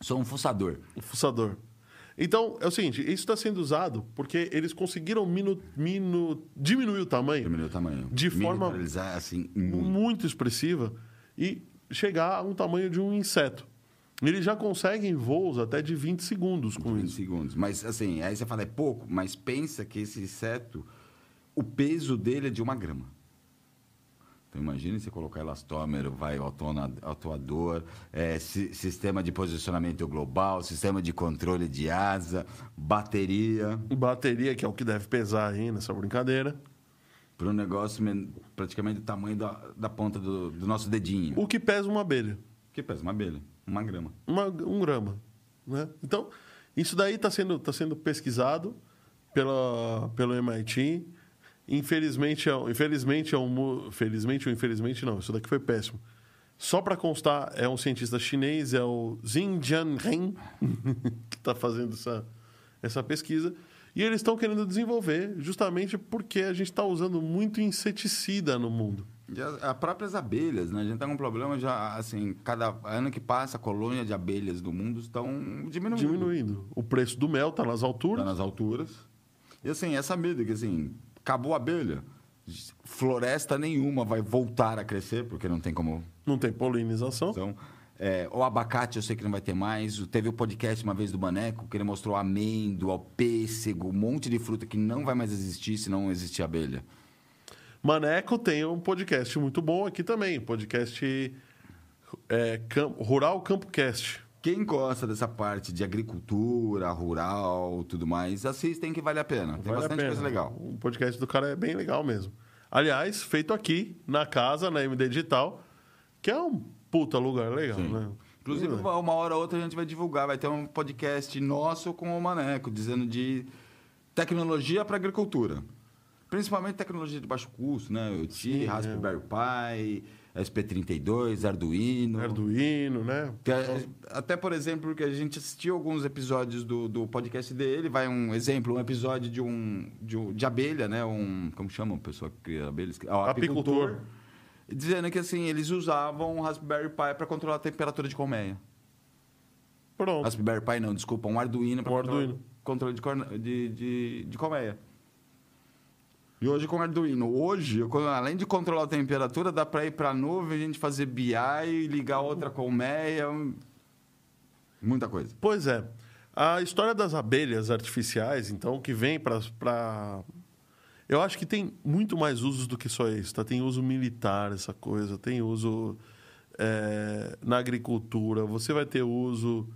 Sou um fuçador. O fuçador. Então, é o seguinte, isso está sendo usado porque eles conseguiram minu, minu- diminuir o tamanho Diminuir o tamanho. De forma- assim, muito. muito expressiva e chegar a um tamanho de um inseto. Eles já conseguem voos até de 20 segundos com 20 isso. segundos. Mas, assim, aí você fala, é pouco, mas pensa que esse inseto, o peso dele é de uma grama. Então, imagine você colocar elastômero, vai atuador, é, si- sistema de posicionamento global, sistema de controle de asa, bateria, Bateria, que é o que deve pesar aí nessa brincadeira. para um negócio men- praticamente do tamanho da, da ponta do, do nosso dedinho. O que pesa uma abelha. Que pesa uma abelha, uma grama. uma- um grama. Né? Então, isso daí está sendo, tá sendo pesquisado pela, pelo MIT. Infelizmente, é, infelizmente, é um, mu- felizmente ou infelizmente não, isso daqui foi péssimo. Só para constar, é um cientista chinês, é o Xin Jianren, que está fazendo essa, essa pesquisa. E eles estão querendo desenvolver justamente porque a gente está usando muito inseticida no mundo. E as, as próprias abelhas, né? A gente tá com um problema já, assim, cada ano que passa, a colônia de abelhas do mundo estão diminuindo. Diminuindo. O preço do mel está nas alturas. Tá nas alturas. E assim, essa medida que assim, acabou a abelha, floresta nenhuma vai voltar a crescer, porque não tem como. Não tem polinização. Então, é, o abacate eu sei que não vai ter mais. Teve o podcast uma vez do Maneco, que ele mostrou amêndoa, pêssego, um monte de fruta que não vai mais existir se não existir abelha. Maneco tem um podcast muito bom aqui também, podcast é, Rural CampoCast. Quem gosta dessa parte de agricultura, rural, tudo mais, assistem que vale a pena. Tem Vale bastante pena. coisa legal. O podcast do cara é bem legal mesmo. Aliás, feito aqui, na casa, na MD Digital, que é um puta lugar legal, Sim. né? Inclusive, uma hora ou outra a gente vai divulgar, vai ter um podcast nosso com o Maneco, dizendo de tecnologia para agricultura. Principalmente tecnologia de baixo custo, né? TI, Raspberry Pi, SP32, Arduino. Arduino, né? É- até, por exemplo, que a gente assistiu alguns episódios do, do podcast dele, vai um exemplo, um episódio de um de, de abelha, né? Um, como chama a pessoa que cria abelhas? Ah, o Apicultor. Dizendo que assim, eles usavam um Raspberry Pi para controlar a temperatura de colmeia. Pronto. Raspberry Pi não, desculpa, um Arduino para controlar controle de, de, de, de colmeia. E hoje com Arduino, hoje, além de controlar a temperatura, dá para ir para a nuvem, a gente fazer BI, ligar outra colmeia, muita coisa. Pois é. A história das abelhas artificiais, então, que vem para. Eu acho que tem muito mais usos do que só isso. Tá? Tem uso militar, essa coisa. Tem uso é, na agricultura. Você vai ter uso.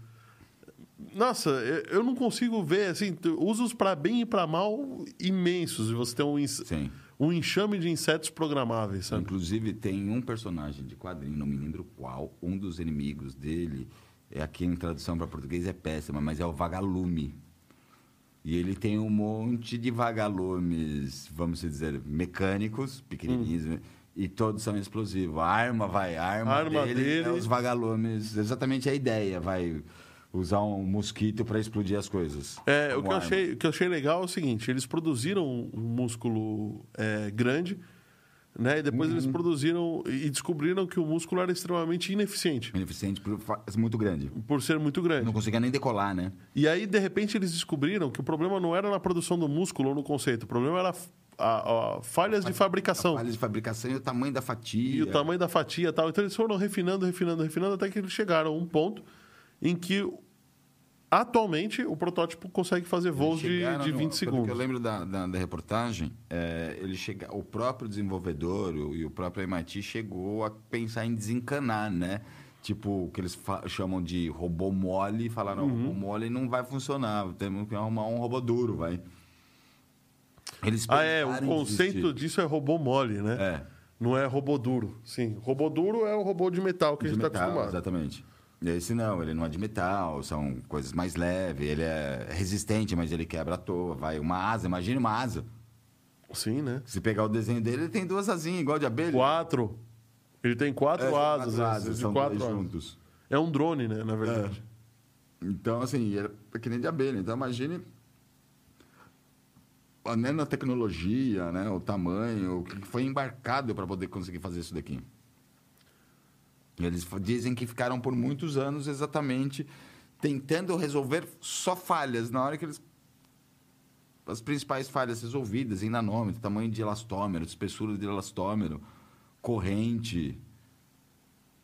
Nossa, eu não consigo ver assim usos para bem e para mal imensos. E você tem um, Sim. um enxame de insetos programáveis, sabe? Inclusive, tem um personagem de quadrinho, não me lembro qual, um dos inimigos dele, é aqui em tradução para português é péssima, mas é o vagalume. E ele tem um monte de vagalumes, vamos dizer, mecânicos, pequenininhos, né? e todos são explosivos. A arma vai, a arma, A arma dele, dele- é os vagalumes, exatamente a ideia, vai usar um mosquito para explodir as coisas. É, o que, eu achei, o que eu achei legal é o seguinte: eles produziram um músculo é, grande, né? E depois Uhum. eles produziram e descobriram que o músculo era extremamente ineficiente Beneficente por fa- muito grande. por ser muito grande. Não conseguia nem decolar, né? E aí, de repente, eles descobriram que o problema não era na produção do músculo ou no conceito, o problema era a, a- falhas de fabricação. A falha de fabricação e o tamanho da fatia. E o tamanho da fatia e tal. Então eles foram refinando, refinando, refinando, até que eles chegaram a um ponto em que, atualmente, o protótipo consegue fazer voos de, de no- 20 pelo segundos. eu lembro da, da, da reportagem, é, ele chega, o próprio desenvolvedor o- e o próprio MIT chegou a pensar em desencanar, né? Tipo, o que eles chamam de robô mole, e falaram, Uhum. robô mole não vai funcionar, temos que arrumar um robô duro, vai. Eles Ah, é, o conceito desistir. disso é robô mole, né? É. Não é robô duro. Sim, robô duro é o robô de metal que a De gente está acostumado. Exatamente. Esse não, ele não é de metal, são coisas mais leves, ele é resistente, mas ele quebra à toa, vai. Uma asa, imagine uma asa. Sim, né? Se pegar o desenho dele, ele tem duas asinhas, igual de abelha. Quatro. Ele tem quatro É, asas, quatro esses de são quatro asas. juntos. É um drone, né, na verdade. Então, assim, era que nem de abelha. Então, imagine a nanotecnologia, né? O tamanho, o que foi embarcado para poder conseguir fazer isso daqui. Eles dizem que ficaram por muitos anos exatamente tentando resolver só falhas. Na hora que eles. As principais falhas resolvidas em nanômetro, tamanho de elastômero, espessura de elastômero, corrente.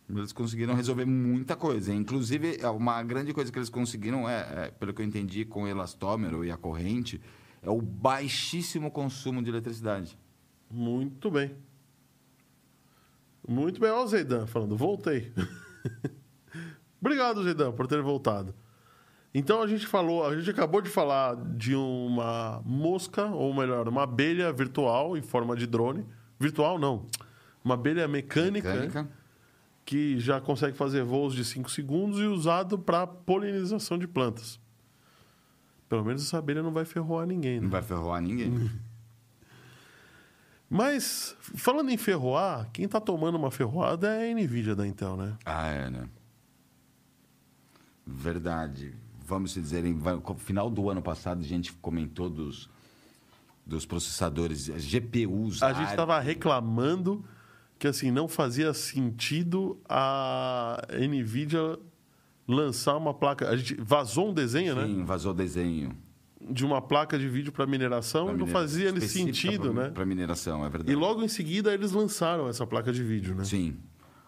Eles conseguiram resolver muita coisa. Inclusive, é, uma grande coisa que eles conseguiram, é, é, pelo que eu entendi, com o elastômero e a corrente, é o baixíssimo consumo de eletricidade. Muito bem. Muito bem. Olha o Zeidan falando, voltei. Obrigado, Zeidan, por ter voltado. Então a gente falou, a gente acabou de falar de uma mosca, ou melhor, uma abelha virtual em forma de drone. Virtual não. Uma abelha mecânica, Mecânica. que já consegue fazer voos de 5 segundos e usado para polinização de plantas. Pelo menos essa abelha não vai ferroar ninguém, né? Não vai ferroar ninguém. Mas, falando em ferroar, quem tá tomando uma ferroada é a Nvidia da Intel, né? Ah, é, né? Verdade. Vamos dizer, em no final do ano passado, a gente comentou dos, dos processadores GPUs. A gente estava reclamando que assim não fazia sentido a Nvidia lançar uma placa. A gente vazou um desenho, né? Sim, vazou desenho. De uma placa de vídeo para mineração Pra e não minera- fazia ele sentido, pra- né? Pra mineração, é verdade. E logo em seguida eles lançaram essa placa de vídeo, né? Sim.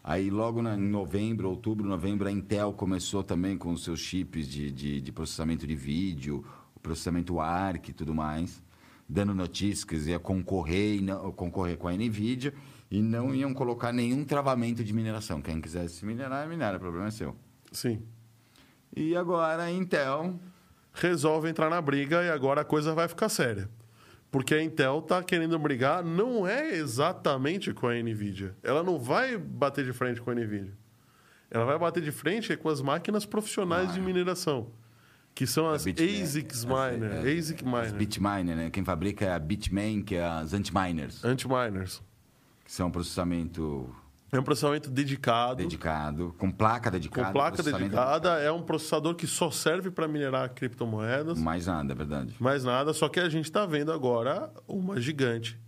Aí logo na- em novembro, outubro, novembro, a Intel começou também com os seus chips de, de, de processamento de vídeo, o processamento ARC e tudo mais. dando notícias que ia concorrer, não- concorrer com a NVIDIA e não iam colocar nenhum travamento de mineração. Quem quisesse minerar, minera, o problema é seu. Sim. E agora a Intel Resolve entrar na briga e agora a coisa vai ficar séria. Porque a Intel tá querendo brigar, não é exatamente com a Nvidia. Ela não vai bater de frente com a Nvidia. Ela vai bater de frente com as máquinas profissionais de mineração, que são as Bitmain. ASICs É, Miner, é, ASIC As Miner, Bitminer, né? Quem fabrica é a Bitmain, que é as anti-miners, anti-miners. que são processamento É um processamento dedicado, dedicado, com placa dedicada. com placa dedicada, é um processador que só serve para minerar criptomoedas. Mais nada, é verdade. Mais nada, só que a gente está vendo agora uma gigante.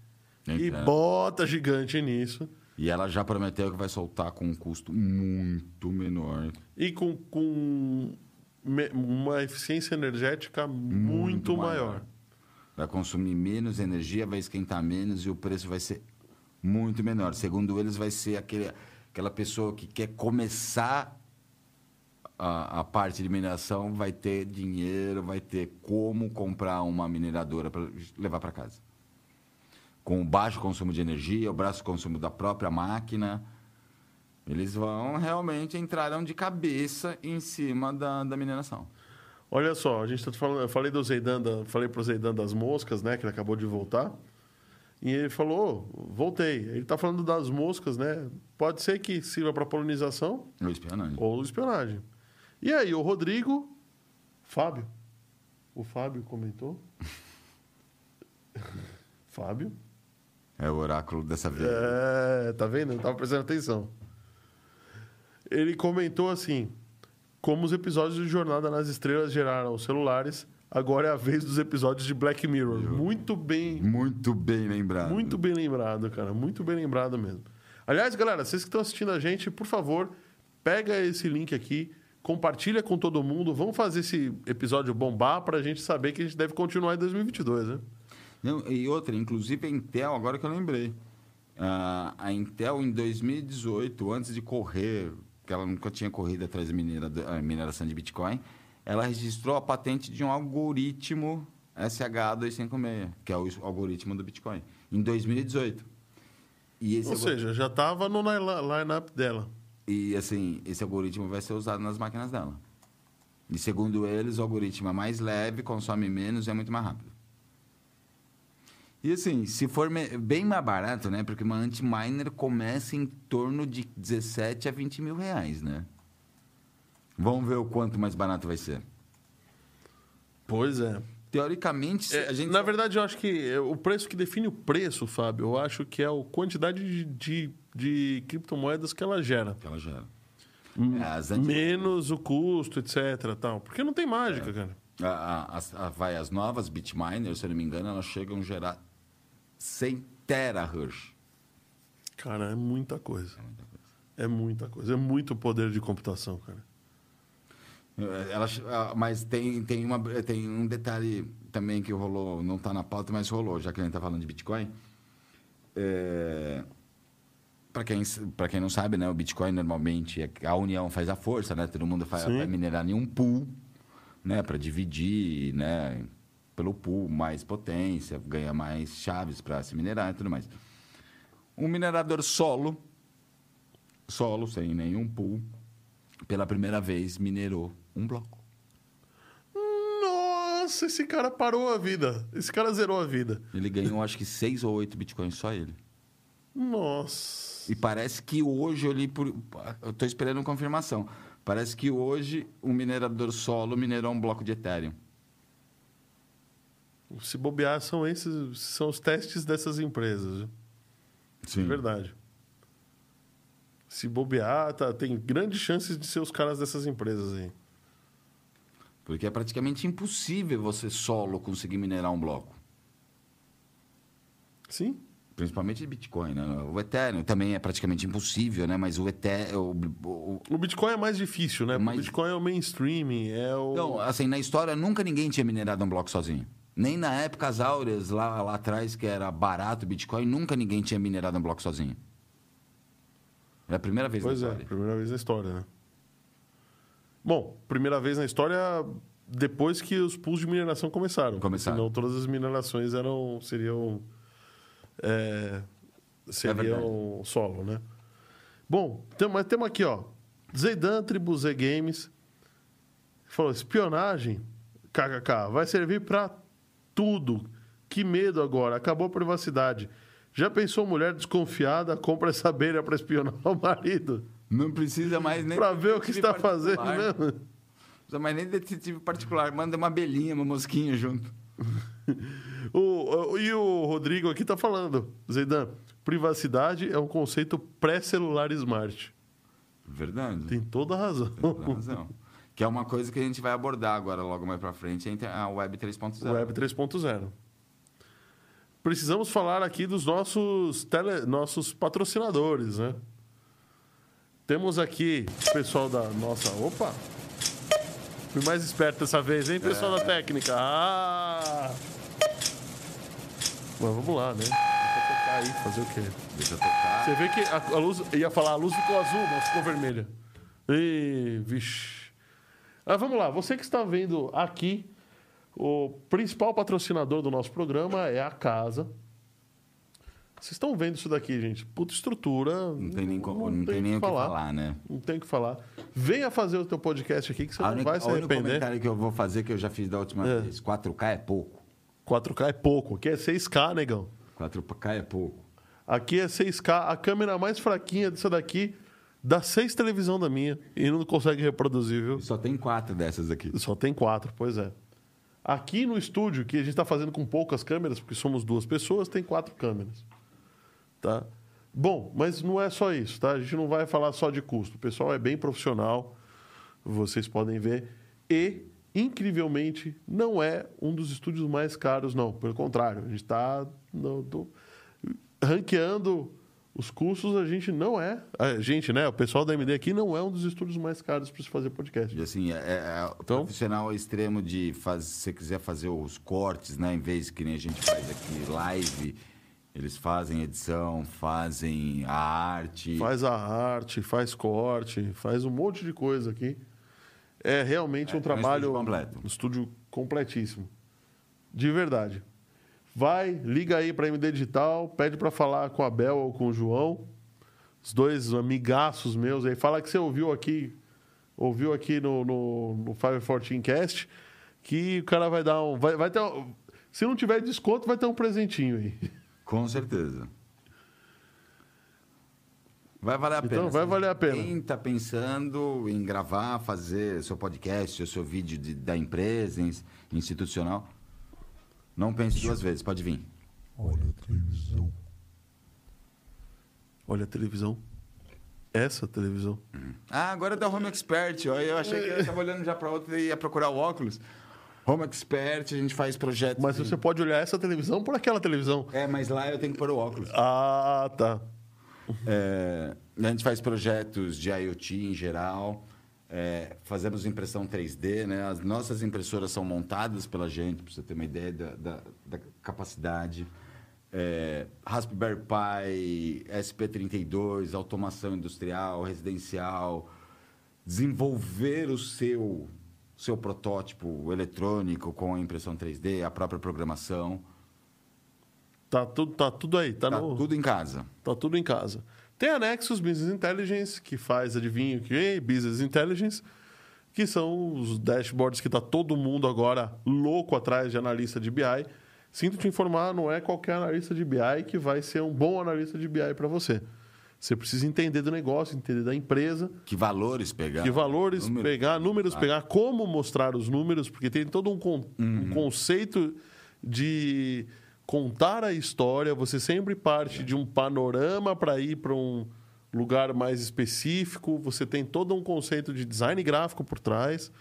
E bota gigante nisso. E ela já prometeu que vai soltar com um custo muito menor. E com, com uma eficiência energética muito, maior. maior. Vai consumir menos energia, vai esquentar menos e o preço vai ser muito menor. Segundo eles, vai ser aquele, aquela pessoa que quer começar a, a parte de mineração, vai ter dinheiro, vai ter como comprar uma mineradora para levar para casa. Com baixo consumo de energia, o baixo consumo da própria máquina. Eles vão realmente entrarão de cabeça em cima da, da mineração. Olha só, a gente tá falando, eu falei do Zeidan, da- falei pro Zeidan das moscas, né, que ele acabou de voltar. E ele falou, "Ô, voltei. Ele tá falando das moscas, né? Pode ser que sirva para polinização Ou espionagem. ou espionagem. E aí, o Rodrigo, Fábio, o Fábio comentou. Fábio, É o oráculo dessa vez. É, tá vendo? Eu tava prestando atenção. Ele comentou assim: como os episódios de Jornada nas Estrelas geraram os celulares, agora é a vez dos episódios de Black Mirror. Muito bem, Muito bem lembrado. muito bem lembrado, cara. Muito bem lembrado mesmo. Aliás, galera, vocês que estão assistindo a gente, por favor, pega esse link aqui, compartilha com todo mundo. Vamos fazer esse episódio bombar pra gente saber que a gente deve continuar em 2022, né? Não, e outra, inclusive a Intel, agora que eu lembrei. Ah, a Intel, em 2018, antes de correr, que ela nunca tinha corrido atrás da mineração de Bitcoin, ela registrou a patente de um algoritmo SH256, que é o algoritmo do Bitcoin, em 2018. E esse Ou seja, já tava no line- line-up dela. E assim, esse algoritmo vai ser usado nas máquinas dela. E segundo eles, o algoritmo é mais leve, consome menos e é muito mais rápido. E assim, se for bem mais barato, né? Porque uma anti-miner começa em torno de 17 a 20 mil reais, né? Vamos ver o quanto mais barato vai ser. Pois é. Teoricamente, É, a gente... Na verdade, eu acho que é, o preço que define o preço, Fábio, eu acho que é a quantidade de, de, de criptomoedas que ela gera. Que ela gera. Hum, É, Menos o custo, etc. Tal. Porque não tem mágica, cara. A- a- as, a- vai, as novas Bitminers, se eu não me engano, elas chegam a gerar 100 terahertz. Cara, é muita coisa. É muita coisa. É muito poder de computação, cara. Ela, ah, mas tem, tem, uma, tem um detalhe também que rolou, não está na pauta, mas rolou, já que a gente está falando de Bitcoin. É, para quem, pra quem não sabe, né, o Bitcoin normalmente é a união faz a força, né? Todo mundo faz, vai minerar em um pool, né? Para dividir, né? Pelo pool, mais potência, ganha mais chaves para se minerar e tudo mais. Um minerador solo, solo, sem nenhum pool, pela primeira vez minerou um bloco. Nossa, esse cara parou a vida. Esse cara zerou a vida. Ele ganhou, acho que, seis ou oito bitcoins só ele. Nossa. E parece que hoje, ali por, eu estou esperando confirmação. Parece que hoje um minerador solo minerou um bloco de Ethereum. Se bobear, são esses são os testes dessas empresas. viu? Sim. É verdade. Se bobear, tá, tem grandes chances de ser os caras dessas empresas aí. Porque é praticamente impossível você solo conseguir minerar um bloco. Sim. Principalmente de Bitcoin, né? O Ethereum também é praticamente impossível, né? Mas o Ethereum... O, o- Bitcoin é mais difícil, né? Mais- O Bitcoin é o mainstream, é o. Não, assim, na história nunca ninguém tinha minerado um bloco sozinho. Nem na época as áureas, lá, lá atrás, que era barato o Bitcoin, nunca ninguém tinha minerado um bloco sozinho. É a primeira vez Pois na é, história. primeira vez na história, né? Bom, primeira vez na história depois que os pools de mineração começaram. Começaram. Senão todas as minerações eram, seriam. É, seriam solo, né? Bom, tem, mas temos aqui, ó. Zeidan, Tribu Z Games. Falou: espionagem, kkk, vai servir pra tudo. Que medo agora, acabou a privacidade. Já pensou mulher desconfiada compra essa beira pra espionar o marido? Não precisa mais nem. Pra ver o que está fazendo mesmo? Não precisa mais nem detetive particular. Manda uma abelhinha, uma mosquinha junto. O, o- e o Rodrigo aqui tá falando, Zeidan, privacidade é um conceito pré-celular smart. Verdade. Tem toda a razão. Tem toda a razão. Que é uma coisa que a gente vai abordar agora, logo mais pra frente, a Web 3.0. Web 3.0. Precisamos falar aqui dos nossos, tele, nossos patrocinadores, né? Temos aqui o pessoal da nossa. Opa! Fui mais esperto dessa vez, hein, pessoal da técnica? Ah! Mas vamos lá, né? Tocar aí, fazer o quê? Deixa eu tocar. Você vê que a, a luz. Ia falar, a luz ficou azul, mas ficou vermelha. Ih, vixe. Ah, vamos lá, você que está vendo aqui, o principal patrocinador do nosso programa é a casa. Vocês estão vendo isso daqui, gente? Puta estrutura. Não tem nem, co- não tem tem nem o que falar, né? Não tem o que falar. Venha fazer o teu podcast aqui que você A não única- vai se o arrepender. comentário que eu vou fazer, que eu já fiz da última É. vez, 4K é pouco. 4K é pouco. Aqui é 6K, negão. 4K é pouco. Aqui é 6K. A câmera mais fraquinha dessa daqui dá 6 televisão da minha e não consegue reproduzir, viu? Só tem quatro dessas aqui. Só tem quatro, pois é. Aqui no estúdio, que a gente está fazendo com poucas câmeras, porque somos duas pessoas, tem quatro câmeras. Tá? Bom, mas não é só isso, tá? A gente não vai falar só de custo. O pessoal é bem profissional, vocês podem ver. E, incrivelmente, não é um dos estúdios mais caros, não. Pelo contrário, a gente está ranqueando os custos, a gente não é. A gente, né? O pessoal da MD aqui não é um dos estúdios mais caros para se fazer podcast. E assim, é, é, o Então- profissional extremo de faz, se você quiser fazer os cortes, né? Em vez que nem a gente faz aqui live, eles fazem edição, fazem a arte. Faz a arte, faz corte, faz um monte de coisa aqui. É realmente É, um é um trabalho. estúdio completo. Um estúdio completíssimo. De verdade. Vai, liga aí para MD Digital, pede para falar com a Bel ou com o João, os dois amigaços meus aí. Fala que você ouviu aqui, ouviu aqui no, no, no 514 Cast, que o cara vai dar um. Vai, vai ter um- se não tiver desconto, vai ter um presentinho aí. Com certeza. Vai valer a Então, pena. vai assim. valer a pena. Quem está pensando em gravar, fazer seu podcast, o seu vídeo de- da empresa ins- institucional, não pense duas vezes, pode vir. Olha a televisão. Olha a televisão. Essa televisão. Ah, agora é da Home Expert. Eu achei que eu estava olhando já para outra e ia procurar o óculos. Home Expert, a gente faz projetos. Mas de- você pode olhar essa televisão por aquela televisão. É, mas lá eu tenho que pôr o óculos. Ah, tá. É, a gente faz projetos de IoT em geral. é, fazemos impressão 3D, né? As nossas impressoras são montadas pela gente, para você ter uma ideia da, da- da capacidade. É, Raspberry Pi, SP32, automação industrial, residencial. Desenvolver o seu, seu protótipo eletrônico com a impressão 3D, a própria programação. Tá tudo, tá tudo aí. Tá, Tá no- tudo em casa. tá tudo em casa. Tem a Nexus Business Intelligence, que faz, adivinha o que? Business Intelligence, que são os dashboards que tá todo mundo agora louco atrás de analista de BI. Sinto te informar, não é qualquer analista de BI que vai ser um bom analista de BI para você. Você precisa entender do negócio, entender da empresa, Que valores pegar? que valores Número. pegar, números Ah. pegar, como mostrar os números, porque tem todo um, con- um Uhum. conceito de contar a história. Você sempre parte de um panorama para ir para um lugar mais específico. Você tem todo um conceito de design gráfico por trás.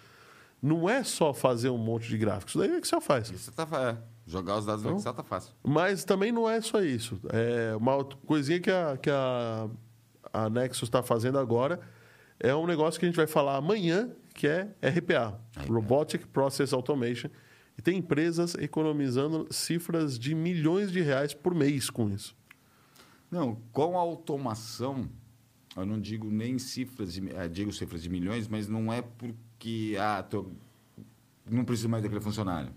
Não é só fazer um monte de gráfico. Isso daí é que você faz. Isso tá, fa- é, jogar os dados no Então? Excel tá fácil. Mas também não é só isso. É uma coisinha que a, que a, a Nexus está fazendo agora é um negócio que a gente vai falar amanhã, que é RPA, Robotic Process Automation. E tem empresas economizando cifras de milhões de reais por mês com isso. Não, com a automação, eu não digo nem cifras, de, eh, digo cifras de milhões, mas não é porque ah, tô não preciso mais daquele funcionário.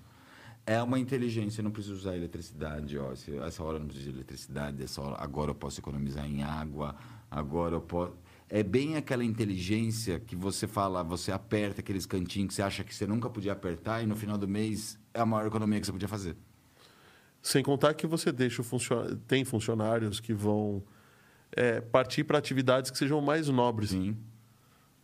É uma inteligência, eu não preciso usar eletricidade. Ó, se- essa hora eu não preciso de eletricidade, essa hora, agora eu posso economizar em água, agora eu posso. É bem aquela inteligência que você fala, você aperta aqueles cantinhos que você acha que você nunca podia apertar e no final do mês é a maior economia que você podia fazer. Sem contar que você deixa funcio... tem funcionários que vão é, partir para atividades que sejam mais nobres, Sim.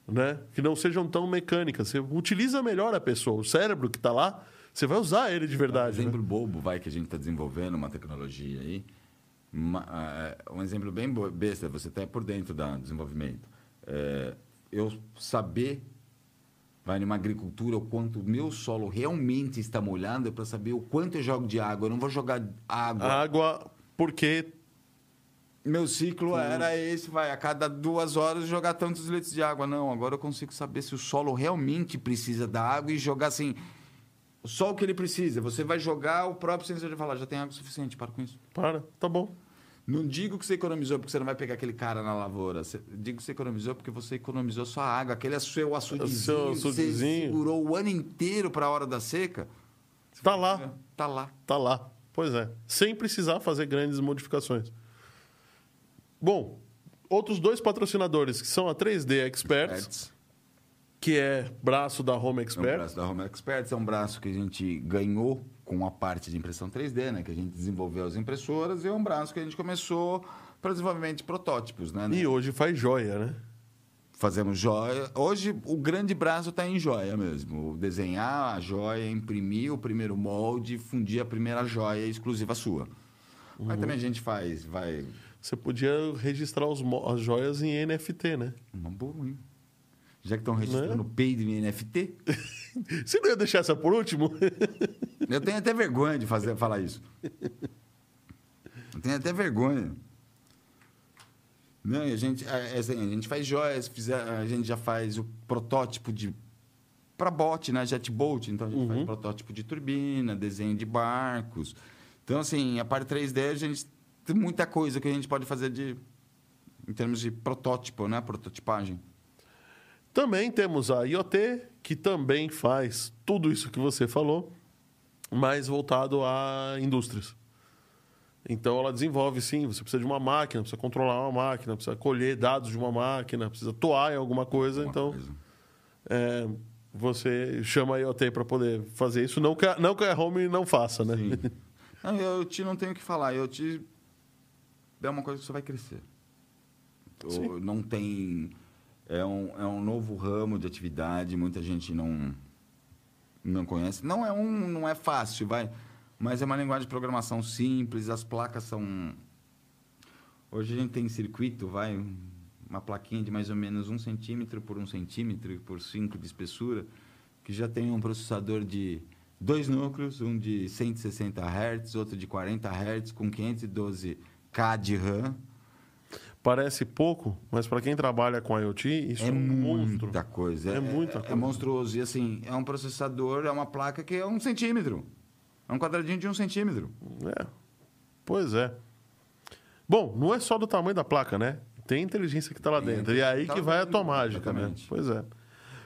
né? Que não sejam tão mecânicas. Você utiliza melhor a pessoa. O cérebro que está lá, você vai usar ele de Um verdade. né? exemplo bobo, vai, que a gente está desenvolvendo uma tecnologia aí. Uma- ah, um exemplo bem besta, você está por dentro do desenvolvimento. É, eu saber, vai numa agricultura, o quanto o meu solo realmente está molhado, é para saber o quanto eu jogo de água. Eu não vou jogar água. Água, porque Meu ciclo era esse, vai, a cada duas horas jogar tantos litros de água. Não, agora eu consigo saber se o solo realmente precisa da água e jogar assim, só o que ele precisa. Você vai jogar, o próprio sensor vai falar, já tem água suficiente, para com isso. para, tá bom. Não digo que você economizou porque você não vai pegar aquele cara na lavoura. Digo que você economizou porque você economizou sua água. Aquele é seu açudezinho, seu que você açudezinho. segurou o ano inteiro para a hora da seca. Tá lá, Tá lá. tá lá. Pois é, sem precisar fazer grandes modificações. Bom, outros dois patrocinadores que são a 3D Experts, Experts. Que é braço da Home É um Expert. braço da Home Experts, é um braço que a gente ganhou com a parte de impressão 3D, né? Que a gente desenvolveu as impressoras, e é um braço que a gente começou para desenvolvimento de protótipos, né? E hoje faz joia, né? Fazemos joia. Hoje o grande braço está em joia mesmo. Desenhar a joia, imprimir o primeiro molde, fundir a primeira joia exclusiva sua. Mas também a gente faz, vai. Você podia registrar os as joias em NFT, né? Uma boa, hein? Já que estão registrando o peido em NFT, Você não ia deixar essa por último? eu tenho até vergonha de fazer, falar isso. Eu tenho até vergonha. Não, a gente, é, é assim, a gente faz joias, a gente já faz o protótipo de para bote, né, jet boat, então a gente faz protótipo de turbina, desenho de barcos. Então assim, a parte 3D a gente tem muita coisa que a gente pode fazer de em termos de protótipo, né, prototipagem. Também temos a IoT, que também faz tudo isso que você falou, mas voltado a indústrias. Então ela desenvolve sim, você precisa de uma máquina, precisa controlar uma máquina, precisa colher dados de uma máquina, precisa atuar em alguma coisa, Alguma então coisa. é, você chama a IoT para poder fazer isso. Não que, a, não que a Home não faça, né? Não, eu te não tenho o que falar. Eu te é uma coisa que só vai crescer. Não tem é um, é um novo ramo de atividade. Muita gente não não conhece. Não é um não é fácil, vai. Mas é uma linguagem de programação simples. As placas são hoje a gente tem circuito, vai uma plaquinha de mais ou menos um centímetro por um centímetro por cinco de espessura que já tem um processador de dois núcleos, um de 160 Hz, outro de 40 Hz, com 512K de RAM. Parece pouco, mas para quem trabalha com IoT, isso é, é um monstro. muita coisa. É muita É coisa. monstruoso. E assim, é um processador, é uma placa que é um centímetro. É um quadradinho de um centímetro. É. Pois é. Bom, não é só do tamanho da placa, né? Tem inteligência que está lá dentro. E é aí tá que vai a tua mágica, né? Pois é.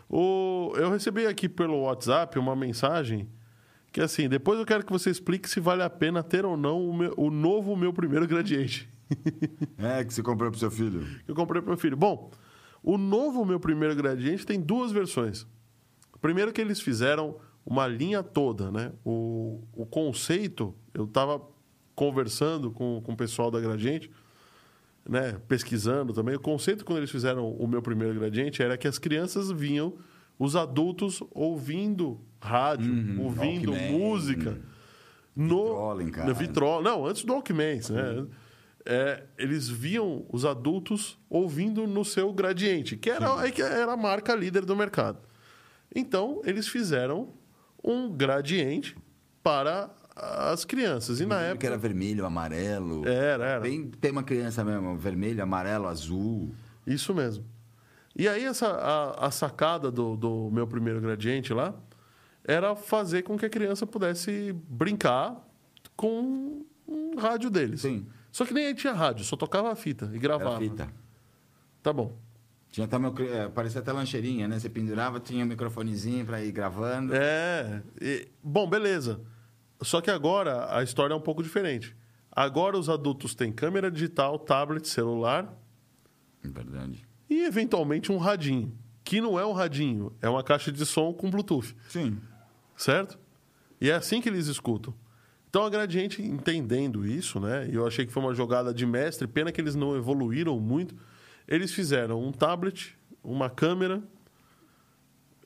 O, eu recebi aqui pelo WhatsApp uma mensagem que assim, depois eu quero que você explique se vale a pena ter ou não o, meu- o novo meu primeiro gradiente. É, que você comprou pro seu filho. que eu comprei para meu filho. Bom, o novo meu primeiro gradiente tem duas versões. Primeiro que eles fizeram uma linha toda, né? O, o conceito, eu estava conversando com, com o pessoal da Gradiente, né? pesquisando também. O conceito, quando eles fizeram o meu primeiro gradiente, era que as crianças vinham, os adultos ouvindo rádio, Uhum, ouvindo Walkman. música. No, Vitrola em casa. Vitrola. Não, antes do Walkman, né? É, eles viam os adultos ouvindo no seu gradiente, que era, que era a marca líder do mercado. Então, eles fizeram um gradiente para as crianças. E na que época. era vermelho, amarelo. Era, era. Bem, tem uma criança mesmo, vermelho, amarelo, azul. Isso mesmo. E aí, essa, a, a sacada do, do meu primeiro gradiente lá era fazer com que a criança pudesse brincar com um rádio deles. Sim. Só que nem aí tinha rádio, só tocava a fita e Era gravava. fita. Tá bom. Tinha até meu, é, parecia até lancheirinha, né? Você pendurava, tinha um microfonezinho para ir gravando. É. e- bom, beleza. Só que agora a história é um pouco diferente. Agora os adultos têm câmera digital, tablet, celular Verdade. e eventualmente um radinho. Que não é um radinho, é uma caixa de som com Bluetooth. Sim. certo? E é assim que eles escutam. Então a Gradiente entendendo isso, né? E eu achei que foi uma jogada de mestre, pena que eles não evoluíram muito. Eles fizeram um tablet, uma câmera,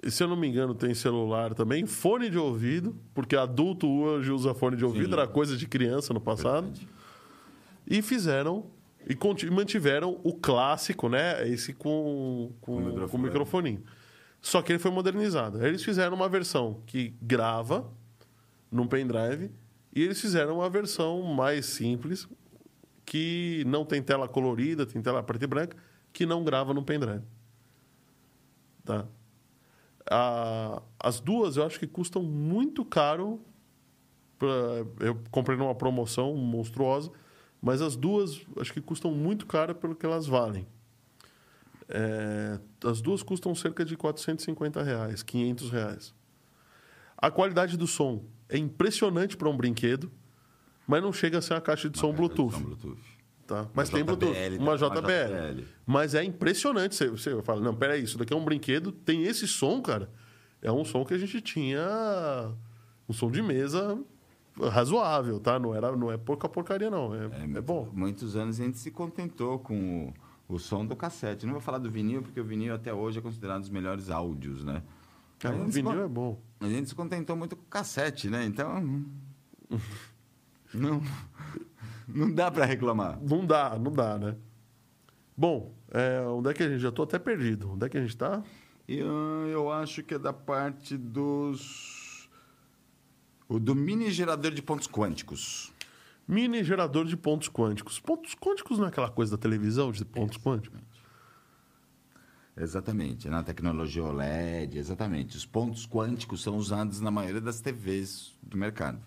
e se eu não me engano tem celular também, fone de ouvido, porque adulto hoje usa fone de ouvido, Sim. era coisa de criança no passado. Verdade. E fizeram e mantiveram o clássico, né? Esse com, com, Com microfone. com microfoninho. Só que ele foi modernizado. Eles fizeram uma versão que grava num pendrive e eles fizeram uma versão mais simples que não tem tela colorida, tem tela preta e branca, que não grava no pendrive. Tá? Ah, as duas eu acho que custam muito caro. pra- eu comprei numa promoção monstruosa, mas as duas acho que custam muito caro pelo que elas valem. É, as duas custam cerca de 450 reais, 500 reais. A qualidade do som é impressionante para um brinquedo, mas não chega a ser uma caixa de som Uma de Bluetooth. som Bluetooth. Tá? Mas Uma tem Bluetooth. JBL, Uma uma JBL. JBL. Mas é impressionante. Você, você fala, não, peraí, isso daqui é um brinquedo, tem esse som, cara. É um som que a gente tinha. Um som de mesa razoável, tá? Não, era, não é pouca porcaria, não. É, é, bom. Muitos anos a gente se contentou com o, o som do cassete. Não vou falar do vinil, porque o vinil até hoje é considerado um dos melhores áudios, né? É, A o vinil con- é bom. A gente se contentou muito com o cassete, né? Então. não, não dá para reclamar. Não dá, não dá, né? Bom, é, onde é que a gente. Já tô até perdido. Onde é que a gente tá? E, ah, eu acho que é da parte dos. O do mini gerador de pontos quânticos. Mini gerador de pontos quânticos. Pontos quânticos não é aquela coisa da televisão de pontos quânticos? Exatamente, na tecnologia OLED, exatamente. Os pontos quânticos são usados na maioria das TVs do mercado.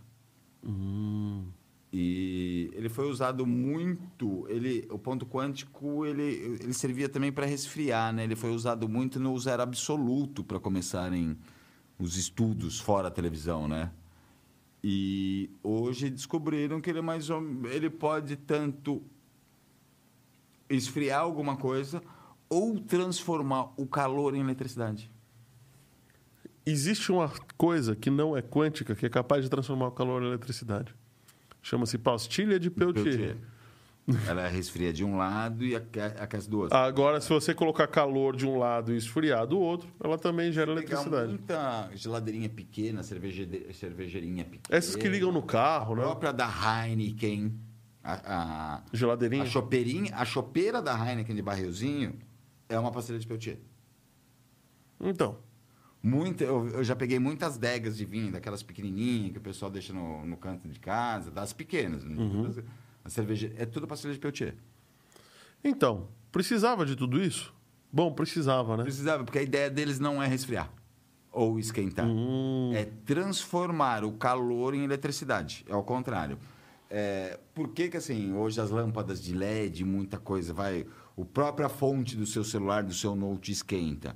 Hum. E ele foi usado muito. Ele, o ponto quântico ele, ele servia também para resfriar, né? Ele foi usado muito no zero absoluto para começarem os estudos fora a televisão, né? E hoje descobriram que ele é mais ele pode tanto esfriar alguma coisa ou transformar o calor em eletricidade. Existe uma coisa que não é quântica que é capaz de transformar o calor em eletricidade. Chama-se pastilha de Peltier. Peltier. Ela resfria de um lado e aque- aquece do outro. Agora, se você colocar calor de um lado e esfriar do outro, ela também gera eletricidade. muita geladeirinha pequena, cerveje- cervejeirinha pequena. Essas que ligam no carro, A né? própria da Heineken. A, a, Geladeirinha. a chopeirinha, a chopeira da Heineken de barrilzinho é uma pastilha de Peltier. Então, Muita, eu, eu já peguei muitas degas de vinho, daquelas pequenininhas que o pessoal deixa no, no canto de casa, das pequenas. né? Uhum. A cerveja é tudo pastilha de Peltier. então, precisava de tudo isso? Bom, precisava, né? Precisava, porque a ideia deles não é resfriar ou esquentar. Hum. É transformar o calor em eletricidade. É ao contrário. É, por que, que assim, hoje as lâmpadas de LED, muita coisa, vai. O própria fonte do seu celular, do seu note esquenta.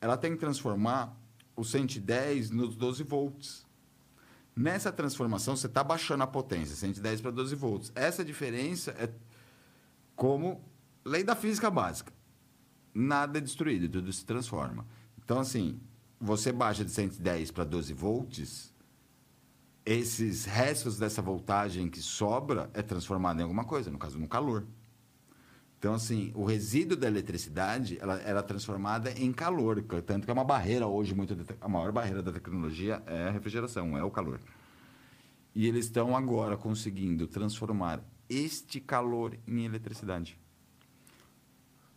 Ela tem que transformar o 110 nos 12 volts. Nessa transformação, você está baixando a potência, 110 para 12 volts. Essa diferença é como lei da física básica nada é destruído, tudo se transforma. Então, assim, você baixa de 110 para 12 volts, esses restos dessa voltagem que sobra é transformado em alguma coisa, no caso, no calor. Então, assim, o resíduo da eletricidade, ela era transformada em calor, tanto que é uma barreira hoje, muito a maior barreira da tecnologia é a refrigeração, é o calor. E eles estão agora conseguindo transformar este calor em eletricidade.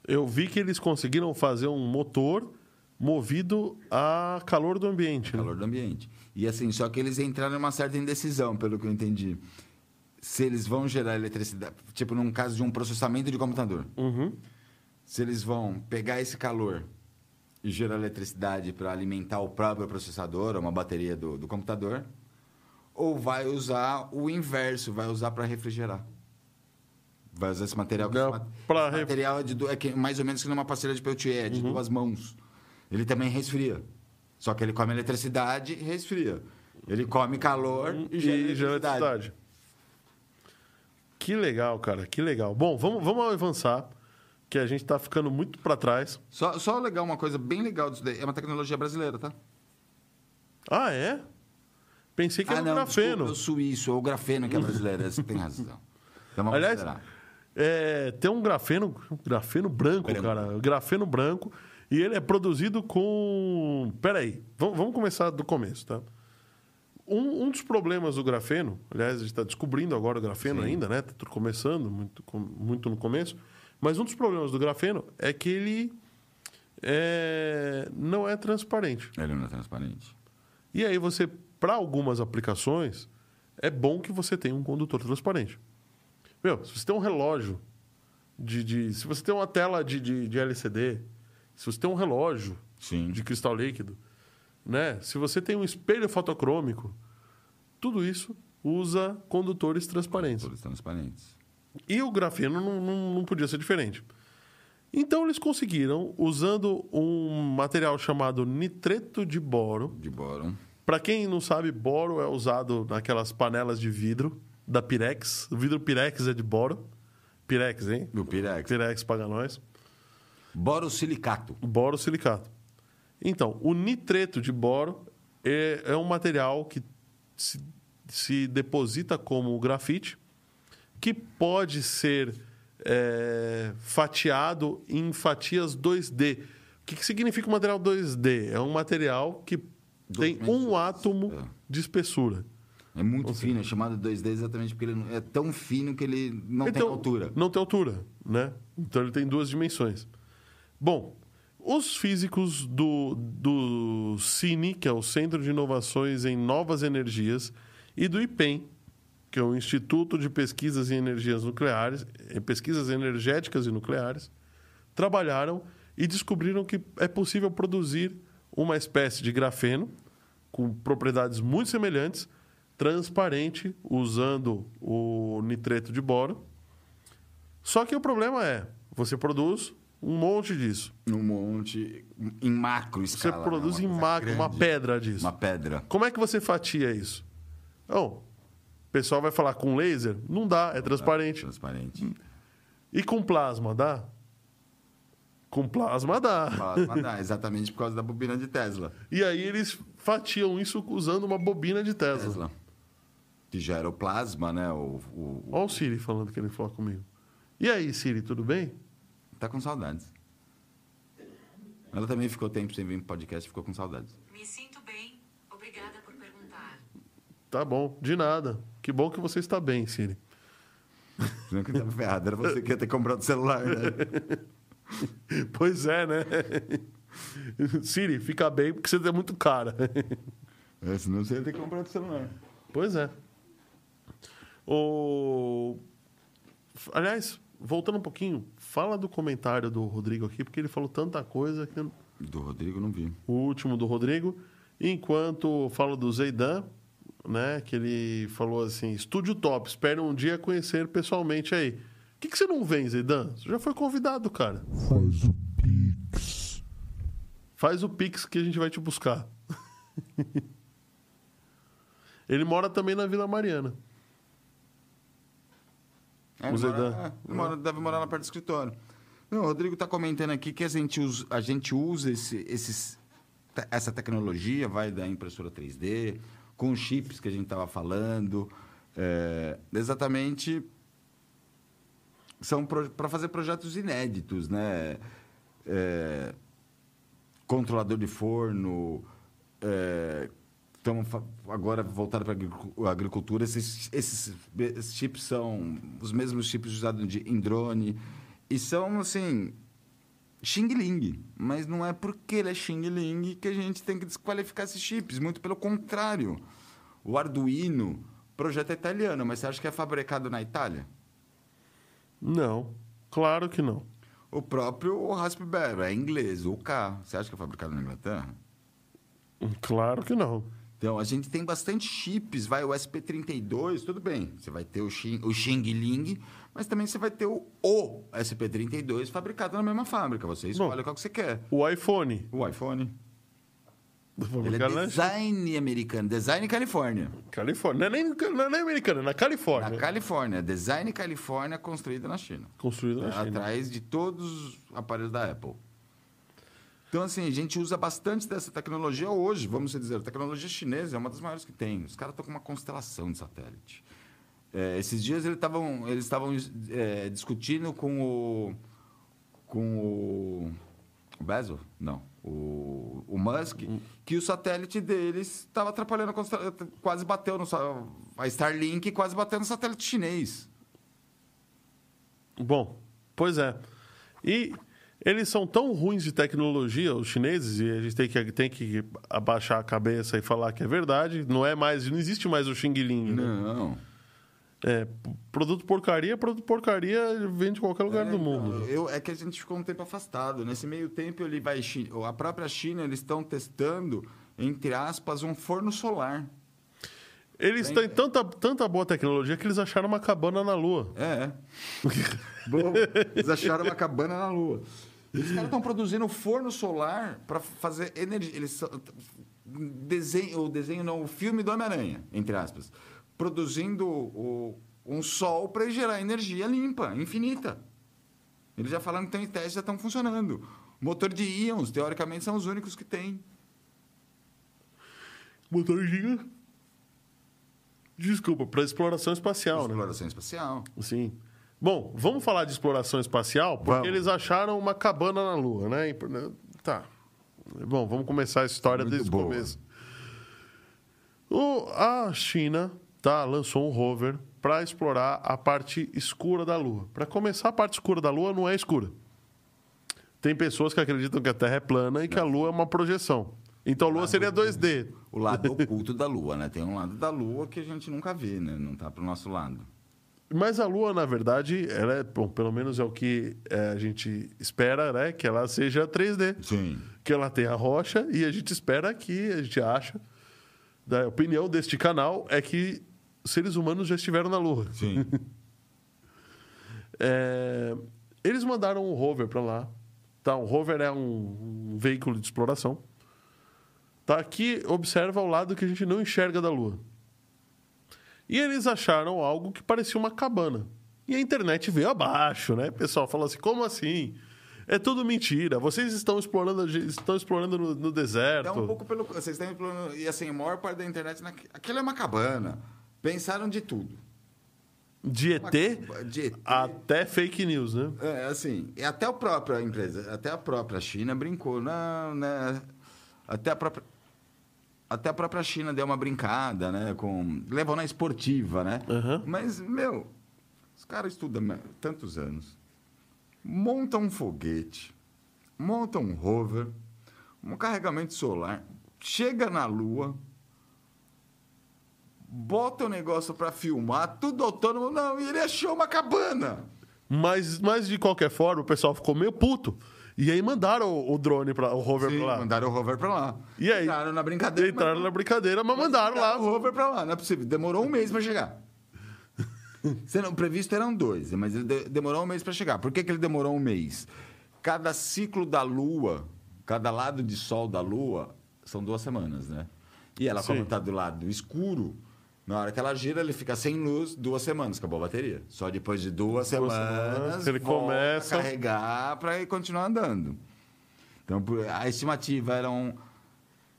Eu vi que eles conseguiram fazer um motor movido a calor do ambiente. né? calor do ambiente. E assim, só que eles entraram em uma certa indecisão, pelo que eu entendi. Se eles vão gerar eletricidade, tipo num caso de um processamento de computador, Uhum. se eles vão pegar esse calor e gerar eletricidade para alimentar o próprio processador, uma bateria do, do computador, ou vai usar o inverso, vai usar para refrigerar. Vai usar esse material. Não, esse pra material é, de, é que mais ou menos que numa pastilha de Peltier, é de Uhum. duas mãos. Ele também resfria. Só que ele come eletricidade e resfria. Ele come calor e e gera eletricidade. Que legal, cara, que legal. Bom, vamos, vamos avançar, que a gente tá ficando muito para trás. Só, só legal, uma coisa bem legal disso daí. É uma tecnologia brasileira, tá? Ah, é? Pensei que ah, era não, um grafeno. desculpa, o suíço, ou o grafeno que é brasileiro. Você tem razão. Então Aliás, é, tem um grafeno, um grafeno branco, Branco. cara. Grafeno branco. E ele é produzido com. Peraí, vamos, vamos começar do começo, tá? Um, um dos problemas do grafeno, aliás, a gente está descobrindo agora o grafeno Sim. ainda, né? Está tudo começando, muito, muito no começo. Mas um dos problemas do grafeno é que ele é, não é transparente. Ele não é transparente. E aí você, para algumas aplicações, é bom que você tenha um condutor transparente. Meu, se você tem um relógio de. de- se você tem uma tela de, de, de LCD, se você tem um relógio Sim. de cristal líquido, né? Se você tem um espelho fotocrômico, tudo isso usa condutores transparentes. Todos transparentes. E o grafeno não, não, não podia ser diferente. Então eles conseguiram, usando um material chamado nitreto de boro, De boro. para quem não sabe, boro é usado naquelas panelas de vidro da Pirex. O vidro Pirex é de boro. Pirex, hein? Do Pirex. Pirex paga nós. Borosilicato. Boro silicato. Então, o nitreto de boro é, é um material que se, se deposita como grafite, que pode ser é, fatiado em fatias 2D. O que, que significa o material 2D? É um material que tem um átomo É. de espessura. É muito fino, é chamado 2D exatamente porque ele é tão fino que ele não tem Então, altura. Não tem altura, né? Então ele tem duas dimensões. Bom, os físicos do, do CINE, que é o Centro de Inovações em Novas Energias, e do IPEM, que é o Instituto de Pesquisas em Energias Nucleares, Pesquisas Energéticas e Nucleares, trabalharam e descobriram que é possível produzir uma espécie de grafeno com propriedades muito semelhantes, transparente, usando o nitreto de boro. Só que o problema é, você produz um monte disso. Um monte, em macro Você escala. né? produz Uma em macro uma grande. pedra disso. Uma pedra. Como é que você fatia isso? Não, o pessoal vai falar com laser? Não dá, é transparente. Transparente. E com plasma, dá? Com plasma dá. Plasma dá, exatamente por causa da bobina de Tesla. E aí eles fatiam isso usando uma bobina de Tesla. Tesla. Que gera o plasma, né? O, o- o- Olha o Siri falando que ele falou comigo. E aí, Siri, tudo bem? Tá com saudades. Ela também ficou tempo sem vir pro podcast, ficou com saudades. Me sinto bem. Obrigada por perguntar. Tá bom, de nada. Que bom que você está bem, Siri. Não que tava ferrado, era você que ia ter comprado o celular, né? Pois é, né? Siri, fica bem porque você é muito cara. É, senão você ia ter comprado o celular. Pois é. O... Aliás, voltando um pouquinho, fala do comentário do Rodrigo aqui, porque ele falou tanta coisa que eu- Do Rodrigo não vi. o último do Rodrigo. Enquanto falo do Zeidan, né? Que ele falou assim: estúdio top, espero um dia conhecer pessoalmente aí. Por que, que você não vem, Zeidan? Você já foi convidado, cara. Faz o Pix. Faz o Pix que a gente vai te buscar. ele mora também na Vila Mariana. É, O ele mora- Zedan. é, mora- deve morar lá perto do escritório. Não, o Rodrigo está comentando aqui que a gente usa, a gente usa esse, esses, essa tecnologia, vai da impressora 3D, com chips que a gente estava falando. é, exatamente são para fazer projetos inéditos, né? É, controlador de forno, é, fa- agora voltado para a agricultura. Esses, esses, esses chips são os mesmos chips usados de- em drone e são assim Xing Ling, mas não é porque ele é Xing Ling que a gente tem que desqualificar esses chips, muito pelo contrário. O Arduino, projeto é italiano, mas você acha que é fabricado na Itália? Não, claro que não. O próprio Raspberry é inglês, o K. Você acha que é fabricado na Inglaterra? Claro que não. Então, a gente tem bastante chips, vai o SP32, tudo bem. Você vai ter o Xing, o Xing Ling, mas também você vai ter o, o SP32 fabricado na mesma fábrica. Você escolhe qual que você quer. O iPhone. O iPhone. Ele é design americano, design Califórnia. Califórnia. Não é nem, não é nem americana, é na Califórnia. Na Califórnia, design Califórnia construída na China. Construído na China. atrás de todos os aparelhos da Apple. Então, assim, a gente usa bastante dessa tecnologia hoje, vamos dizer. A tecnologia chinesa é uma das maiores que tem. Os caras estão com uma constelação de satélite. É, esses dias eles estavam eles estavam é, discutindo com o com o, Bezos, não, o, o Musk, que o satélite deles estava atrapalhando quase bateu no a Starlink quase bateu no satélite chinês. Bom, pois é. E eles são tão ruins de tecnologia, os chineses, e a gente tem que, tem que abaixar a cabeça e falar que é verdade. Não é mais, não existe mais o Xing Ling. né? Não. É, produto porcaria, produto porcaria vem de qualquer lugar É, do mundo. eu- é que a gente ficou um tempo afastado. Nesse meio tempo, ele vai. A própria China, eles estão testando, entre aspas, um forno solar. Eles têm tanta, tanta boa tecnologia que eles acharam uma cabana na Lua. É. Bom, eles acharam uma cabana na Lua. Os caras estão produzindo forno solar para fazer energia. Eles desenho, o desenho não, o filme do Homem-Aranha, entre aspas, produzindo o- um sol para gerar energia limpa, infinita. Eles já falaram que tem testes já estão funcionando. Motor de íons, teoricamente, são os únicos que tem. Motor giga. Desculpa, para exploração espacial, né? Exploração espacial. Sim. Bom, vamos falar de exploração espacial, porque Vamos. eles acharam uma cabana na Lua, né? Tá. Bom, vamos começar a história Muito desde boa. o começo. O, a China tá, lançou um rover para explorar a parte escura da Lua. Para começar, a parte escura da Lua não é escura. Tem pessoas que acreditam que a Terra é plana e que a Lua é uma projeção. Então a Lua seria 2D. O lado oculto da Lua, né? Tem um lado da Lua que a gente nunca vê, né? Não tá pro nosso lado. Mas a Lua, na verdade, ela é, bom, pelo menos é o que é, a gente espera, né? Que ela seja 3D. Sim. Que ela tenha rocha e a gente espera que, a gente acha, da opinião deste canal, é que seres humanos já estiveram na Lua. Sim. É, eles mandaram um rover para lá. Tá, um rover é um, um veículo de exploração. Tá aqui, observa o lado que a gente não enxerga da Lua. E eles acharam algo que parecia uma cabana. E a internet veio abaixo, né? O pessoal falou assim: como assim? É tudo mentira. Vocês estão explorando, estão explorando no, no deserto. É um pouco pelo. Vocês têm. plano- E assim, a maior parte da internet. na- Aquilo é uma cabana. Pensaram de tudo. De ET Uma- De ET. até fake news, né? É, assim. E até a própria empresa, até a própria China brincou. Não, né? Até a própria. Até a própria China deu uma brincada, né? Com, levou na esportiva, né? Aham. Mas, meu, os caras estudam tantos anos. Montam um foguete, montam um rover, um carregamento solar, chega na Lua, bota o negócio para filmar, tudo autônomo. Não, e ele achou uma cabana. Mas, mas de qualquer forma, o pessoal ficou meio puto. E aí mandaram o, o drone, pra, o rover Sim, pra lá. mandaram o rover para lá. E aí? Entraram na brincadeira. Entraram mas- na brincadeira, mas mandaram lá. o rover para lá. Não é possível. Demorou um mês para chegar. Sendo previsto eram dois, mas ele de- demorou um mês para chegar. Por que, que ele demorou um mês? Cada ciclo da Lua, cada lado de Sol da Lua, são duas semanas, né? E ela, como Sim. está do lado escuro, na hora que ela gira, ele fica sem luz duas semanas, acabou a bateria. Só depois de duas, Duas semanas, semanas, ele começa- a carregar para continuar andando. Então, a estimativa eram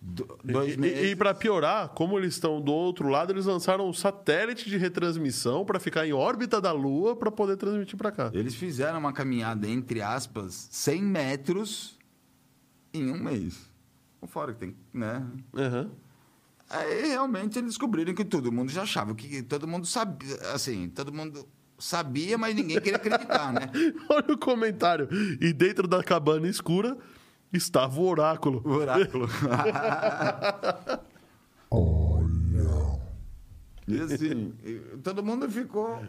do- dois E, meses. e, para piorar, como eles estão do outro lado, eles lançaram um satélite de retransmissão para ficar em órbita da Lua para poder transmitir para cá. Eles fizeram uma caminhada, entre aspas, 100 metros em um mês. Fora que tem, né? Aham. Aí realmente eles descobriram que todo mundo já achava, que todo mundo sabia, assim, todo mundo sabia, mas ninguém queria acreditar, né? Olha o comentário. E dentro da cabana escura estava o oráculo. O oráculo. Olha, e assim, todo mundo ficou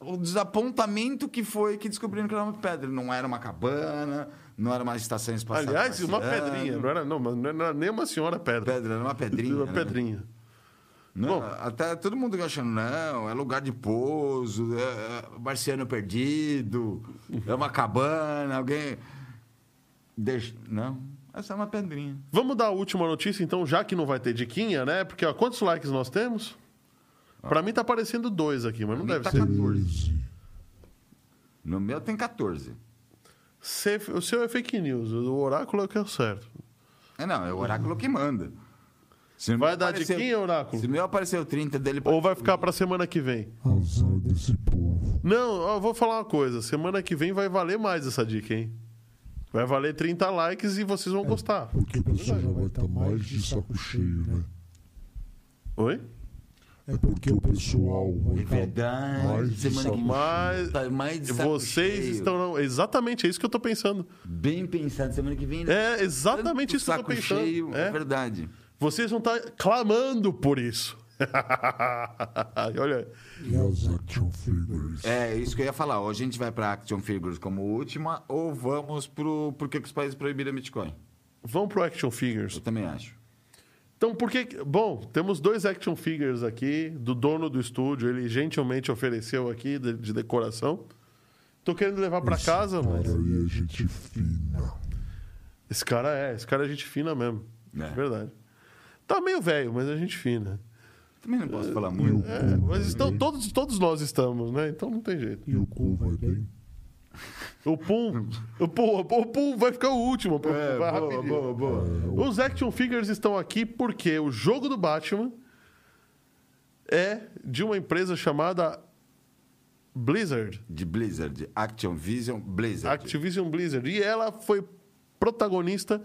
o desapontamento que foi que descobriram que era uma pedra. Não era uma cabana, não era uma estação espacial. Aliás, uma pedrinha. Não era, não, mas não era nem uma senhora pedra. Pedra, era uma pedrinha. Uma né? pedrinha. Não, Bom. até todo mundo achando, não, é lugar de pouso, é, é marciano perdido, é uma cabana, alguém. Deixa... Não, essa é uma pedrinha. Vamos dar a última notícia, então, já que não vai ter diquinha, né? Porque, ó, quantos likes nós temos? Pra mim tá aparecendo dois aqui, mas não deve tá ser. 14. No meu tem 14. Cê- O seu é fake news, o oráculo é o que é o certo. É não, é o oráculo que manda. Se Vai dar apareceu- diquinha, oráculo? Se o meu apareceu 30 dele. Ou vai ficar pra semana que vem? Azar desse povo. Não, eu vou falar uma coisa. Semana que vem vai valer mais essa dica, hein? Vai valer 30 likes e vocês vão gostar. Porque o pessoal já vai estar mais de saco cheio, né? Oi? É porque o pessoal vai É verdade. mais Semana que Mas Tá mais de saco vocês cheio. estão. não, Exatamente, é isso que eu tô pensando. Bem pensado, semana que vem. né? É exatamente isso que eu tô saco pensando. cheio, é É. verdade. Vocês vão estar clamando por isso. Olha, E as action figures. É, isso que eu ia falar. Ou a gente vai pra Action Figures como última, ou vamos pro. Por que que os países proibiram Bitcoin? vamos pro Action Figures. Eu também acho. Então, por que. Bom, temos dois action figures aqui, do dono do estúdio. Ele gentilmente ofereceu aqui de, de decoração. Tô querendo levar pra Esse casa, cara mas. aí é gente fina. Esse cara é, esse cara é gente fina mesmo. É. Verdade. Tá meio velho, mas é gente fina. Também não posso falar muito. É, mas estão, todos, todos nós estamos, né? Então não tem jeito. E o cu vai bem? O Pum, o Pum, o Pum vai ficar o último. É, vai boa, rapidinho. boa, boa. Os action figures estão aqui porque o jogo do Batman é de uma empresa chamada Blizzard, De Blizzard, Action Vision Blizzard. Activision Blizzard, e ela foi protagonista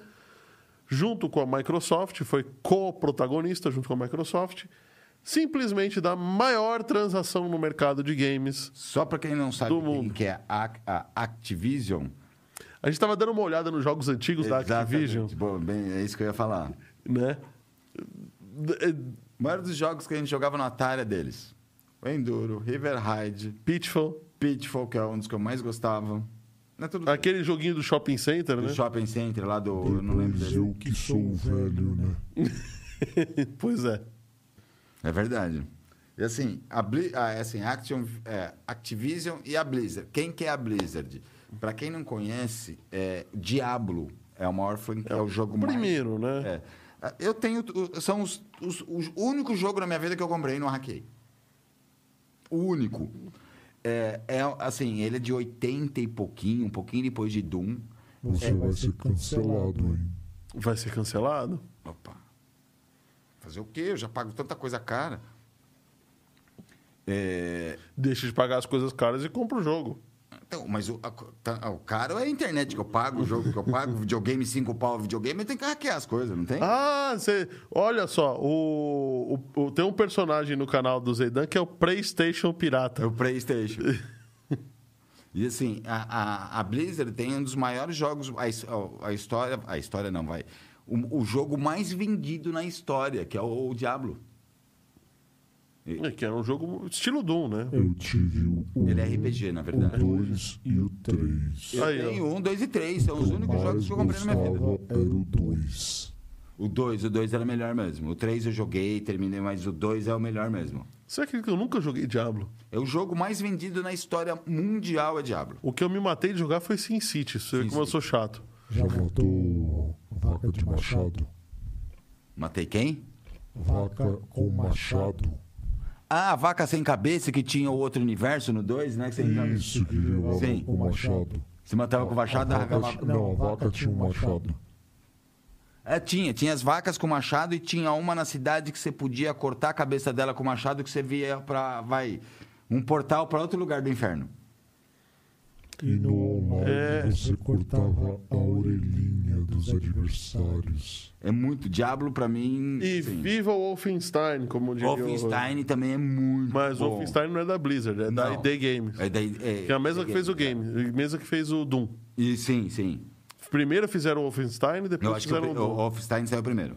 junto com a Microsoft, foi co-protagonista junto com a Microsoft, simplesmente da maior transação no mercado de games. Só pra quem não sabe Do quem mundo. que é a, a Activision. A gente estava dando uma olhada nos jogos antigos da Activision, Exatamente. Bom, bem, é isso que eu ia falar. né? É, O maior dos jogos que a gente jogava no Atari é deles. O Enduro, River Ride, Pitfall, Pitfall, que é um dos que eu mais gostava. É tudo aquele joguinho do Shopping Center, do né? Shopping Center lá do... Eu não lembro Depois dele. eu que sou velho, né? pois é. É verdade. E assim, a, Bli- é assim Action, é, Activision e a Blizzard. Quem que é a Blizzard? Pra quem não conhece, é, Diablo é o maior franquia, é, o jogo mais... Primeiro, né? É. Eu tenho. São os, os, os únicos jogos na minha vida que eu comprei e não hackei. O único. É, é, assim, ele é de 80 e pouquinho, um pouquinho depois de Doom. Você vai ser cancelado, hein? Vai ser cancelado? Opa. Fazer o quê? Eu já pago tanta coisa cara. É, Deixa de pagar as coisas caras e compra o jogo. então, mas o, a- tá- o caro é a internet que eu pago, o jogo que eu pago, videogame 5 pau, videogame, eu tenho que hackear as coisas, não tem? Ah, você. Olha só, o, o- o- tem um personagem no canal do Zeidan que é o PlayStation Pirata. É o PlayStation. e assim, a, a, a Blizzard tem um dos maiores jogos. A, a história. A história não, vai. O, o jogo mais vendido na história, que é o, Diablo. É, Que era um jogo estilo Doom, né? Eu tive o 1, Ele é RPG, na verdade. o 2 e o 3. Eu Aí, ó. tenho um, dois e três. São os únicos jogos que eu comprei na minha vida. era o 2. O dois, o dois era melhor mesmo. O três eu joguei, terminei, mas o dois é o melhor mesmo. Você acredita que eu nunca joguei Diablo? É o jogo mais vendido na história mundial, é Diablo. O que eu me matei de jogar foi Sin City. Você vê como eu City. sou chato. Já matou vaca de machado? Matei quem? Vaca com machado. Ah, a vaca sem cabeça que tinha o outro universo no 2, né? Que você, Isso, que jogava Sim. com machado. você matava com machado, A arrancava. vaca, não, a vaca tinha um machado. É, tinha. Tinha as vacas com machado e tinha uma na cidade que você podia cortar a cabeça dela com machado que você via pra. Vai. Um portal pra outro lugar do inferno. E no online É. você cortava a orelhinha dos adversários. É muito. Diablo pra mim. E sim. viva o Wolfenstein, como diria o- Wolfenstein também é muito. Mas o. Wolfenstein não é da Blizzard, é da Não. ID Games. É, daí, é, Que é a mesma que fez o game, a mesma que fez o Doom. E, sim, sim. Primeiro fizeram o Wolfenstein, Eu depois acho que o, fizeram o o Doom. Wolfenstein saiu primeiro.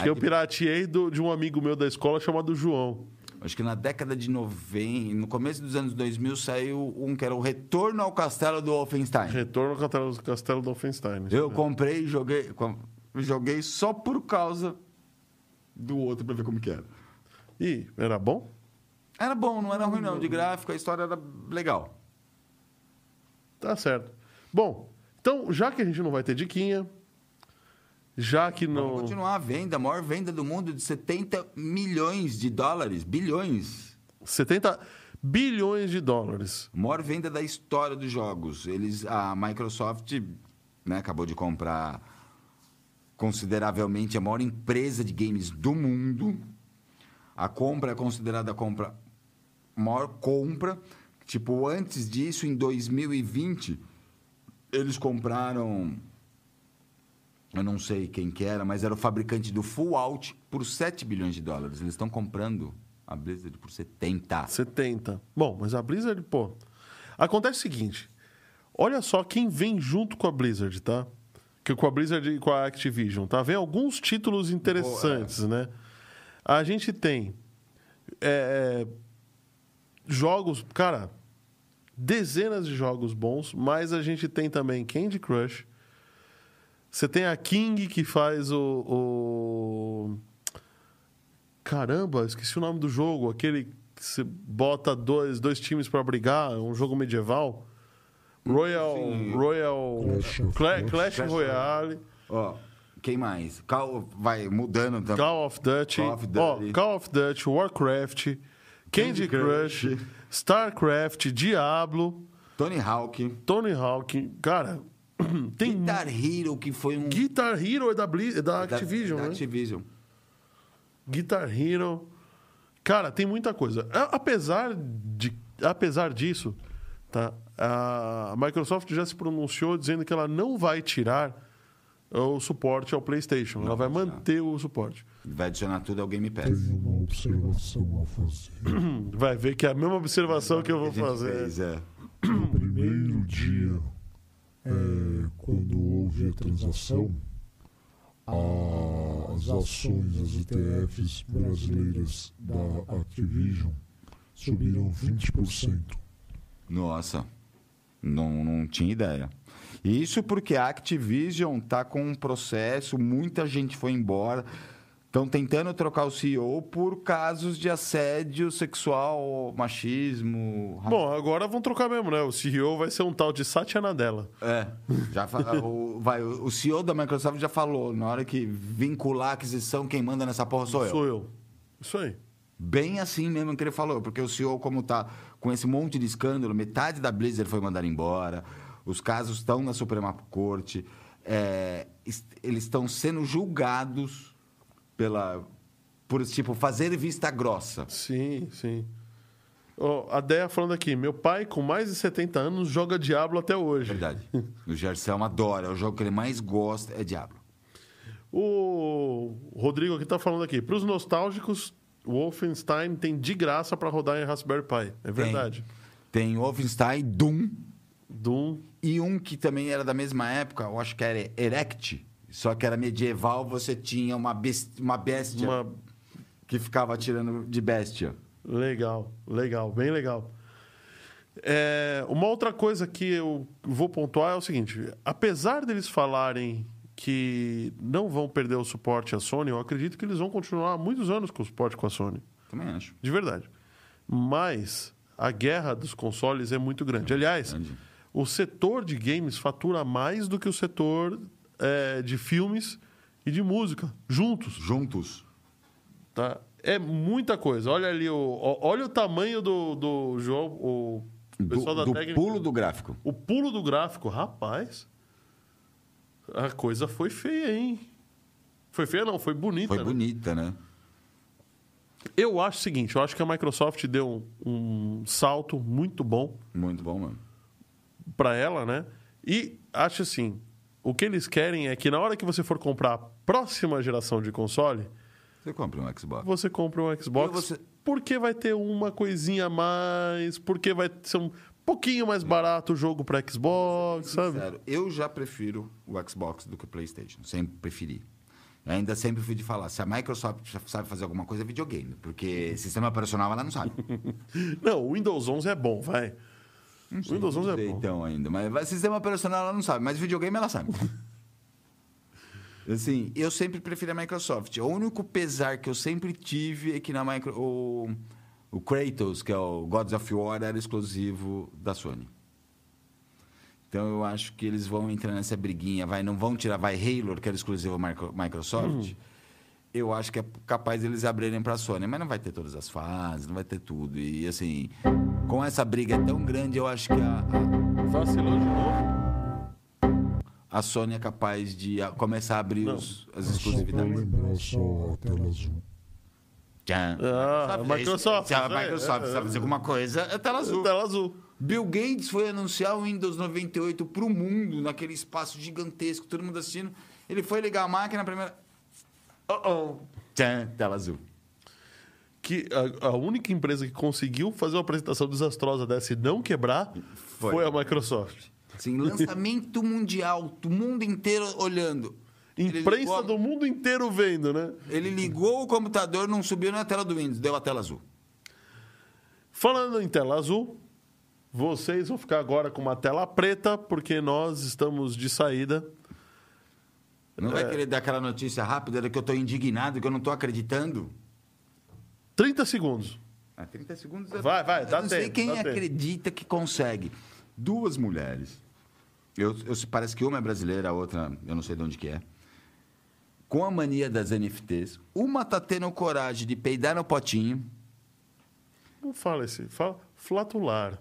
Que eu pirateei do- de um amigo meu da escola chamado João. Acho que na década de 90, no começo dos anos 2000, saiu um que era o Retorno ao Castelo do Wolfenstein. Retorno ao Castelo, Castelo do Offenstein. Eu comprei e joguei, joguei só por causa do outro pra ver como que era. E era bom? Era bom, não era ruim não. De gráfico, a história era legal. Tá certo. Bom, então, já que a gente não vai ter diquinha, já que Vamos não. continuar a venda, a maior venda do mundo de 70 milhões de dólares, bilhões. 70 bilhões de dólares. Maior venda da história dos jogos. Eles, a Microsoft né, acabou de comprar consideravelmente a maior empresa de games do mundo. A compra é considerada a compra maior compra. Tipo, antes disso, em 2020, eles compraram eu não sei quem que era, mas era o fabricante do Fallout por 7 bilhões de dólares. Eles estão comprando a Blizzard por 70. 70. Bom, mas a Blizzard, pô. Acontece o seguinte: olha só quem vem junto com a Blizzard, tá? Que com a Blizzard e com a Activision, tá? Vem alguns títulos interessantes, né? A gente tem é, jogos, cara, dezenas de jogos bons, mas a gente tem também Candy Crush. Você tem a King que faz o- o Caramba, esqueci o nome do jogo. Aquele que você bota dois, dois times pra brigar, um jogo medieval. Royal. Sim. Royal. Clash Cla-. Clash Clash Royale. Ó, quem mais? Call, vai mudando também. Call of Duty. Call of Ó, Duty. Call of Duty, Warcraft, Candy, Candy Crush, Crush. StarCraft, Diablo, Tony Hawk. Tony Hawk. Cara, tem. Guitar Hero, que foi um... Guitar Hero é da, Blizz- é da da- Activision, da né? Activision. Guitar Hero. Cara, tem muita coisa. Apesar, de, apesar disso, tá? a Microsoft já se pronunciou dizendo que ela não vai tirar o suporte ao PlayStation. ela vai tirar. manter o suporte. Vai adicionar tudo ao Game Pass. Tenho uma observação a fazer. Vai ver que é a mesma observação que eu vou fazer. fez, é. No primeiro dia, é, quando houve a transação, as ações, as ETFs brasileiras da Activision subiram 20%. Nossa, não, não tinha ideia. Isso porque a Activision tá com um processo, muita gente foi embora. Estão tentando trocar o CEO por casos de assédio sexual, machismo. Bom, agora vão trocar mesmo, né? O CEO vai ser um tal de Satya Nadella. É, já o, vai, o CEO da Microsoft já falou, na hora que vincular a aquisição, quem manda nessa porra sou eu. Sou eu. Isso aí. Bem assim mesmo que ele falou, porque o CEO, como tá com esse monte de escândalo, metade da Blizzard foi mandada embora, os casos estão na Suprema Corte, é, eles estão sendo julgados pela por tipo fazer vista grossa. Sim, sim. Ó, a Deia falando aqui, meu pai com mais de 70 anos joga Diablo até hoje. Verdade. O Gerson adora, é o jogo que ele mais gosta é Diablo. O Rodrigo aqui tá falando aqui, para os nostálgicos, o Wolfenstein tem de graça para rodar em Raspberry Pi. É verdade. Tem Wolfenstein, Doom Doom. e um que também era da mesma época, eu acho que era Erect, só que era medieval, você tinha uma, bes- uma bestia Uma... que ficava atirando de bestia. Legal, legal, bem legal. É, uma outra coisa que eu vou pontuar é o seguinte: apesar deles falarem que não vão perder o suporte à Sony, eu acredito que eles vão continuar muitos anos com o suporte com a Sony. Também acho. De verdade. Mas a guerra dos consoles é muito grande. Aliás, Grande. o setor de games fatura mais do que o setor é, de filmes e de música, juntos. Juntos. Tá? É muita coisa. Olha ali, o, olha o tamanho do, do jogo. O Do, pessoal da do técnica. pulo do gráfico. O pulo do gráfico, rapaz. A coisa foi feia, hein? Foi feia, não, foi bonita. Foi né? bonita, né? Eu acho o seguinte: eu acho que a Microsoft deu um, um salto muito bom Muito bom, mano. para ela, né? E acho assim: o que eles querem é que na hora que você for comprar a próxima geração de console, Você compra um Xbox. você compra um Xbox, você- porque vai ter uma coisinha a mais, porque vai ser um pouquinho mais barato o jogo para Xbox, sabe? Sério, eu já prefiro o Xbox do que o PlayStation. Sempre preferi. Eu ainda sempre fui de falar, se a Microsoft sabe fazer alguma coisa, é videogame. Porque sistema operacional ela não sabe. Não, o Windows 11 é bom, vai. Não O Windows 11 é sei, bom. Então, ainda. Mas sistema operacional ela não sabe, mas videogame ela sabe. assim, eu sempre prefiro a Microsoft. O único pesar que eu sempre tive é que na Micro... O, o Kratos, que é o Gods of War, era exclusivo da Sony. Então eu acho que eles vão entrar nessa briguinha, vai, não vão tirar, vai Halo, que era exclusivo Micro- Microsoft. Eu acho que é capaz eles abrirem para a Sony, mas não vai ter todas as fases, não vai ter tudo. E assim, com essa briga tão grande, eu acho que a, a- Vacilou de novo? a Sony é capaz de a- começar a abrir os- as Só exclusividades. lembrar só a tela azul. Tchan. Ah, a Microsoft, Se a é, Microsoft é, sabe fazer alguma coisa, é tela azul. Tela azul. Bill Gates foi anunciar o Windows 98 para o mundo, naquele espaço gigantesco, todo mundo assistindo. Ele foi ligar a máquina, a primeira. Uh-oh. Tchan, tela azul. Que a, a única empresa que conseguiu fazer uma apresentação desastrosa dessa e não quebrar foi, Foi. a Microsoft. Assim, lançamento mundial, o mundo inteiro olhando. Imprensa ligou do mundo inteiro vendo, né? Ele ligou o computador, não subiu na tela do Windows, deu a tela azul. Falando em tela azul, vocês vão ficar agora com uma tela preta, porque nós estamos de saída. Não É. vai querer dar aquela notícia rápida de que eu estou indignado, que eu não estou acreditando? 30 segundos. Ah, 30 segundos. eu- Vai, vai, eu dá não sei tempo, quem dá tempo. acredita que consegue. Duas mulheres. Eu, eu- parece que uma é brasileira, a outra eu não sei de onde que é. Com a mania das NFTs. Uma tá tendo coragem de peidar no potinho. Não fala esse. Fala flatular.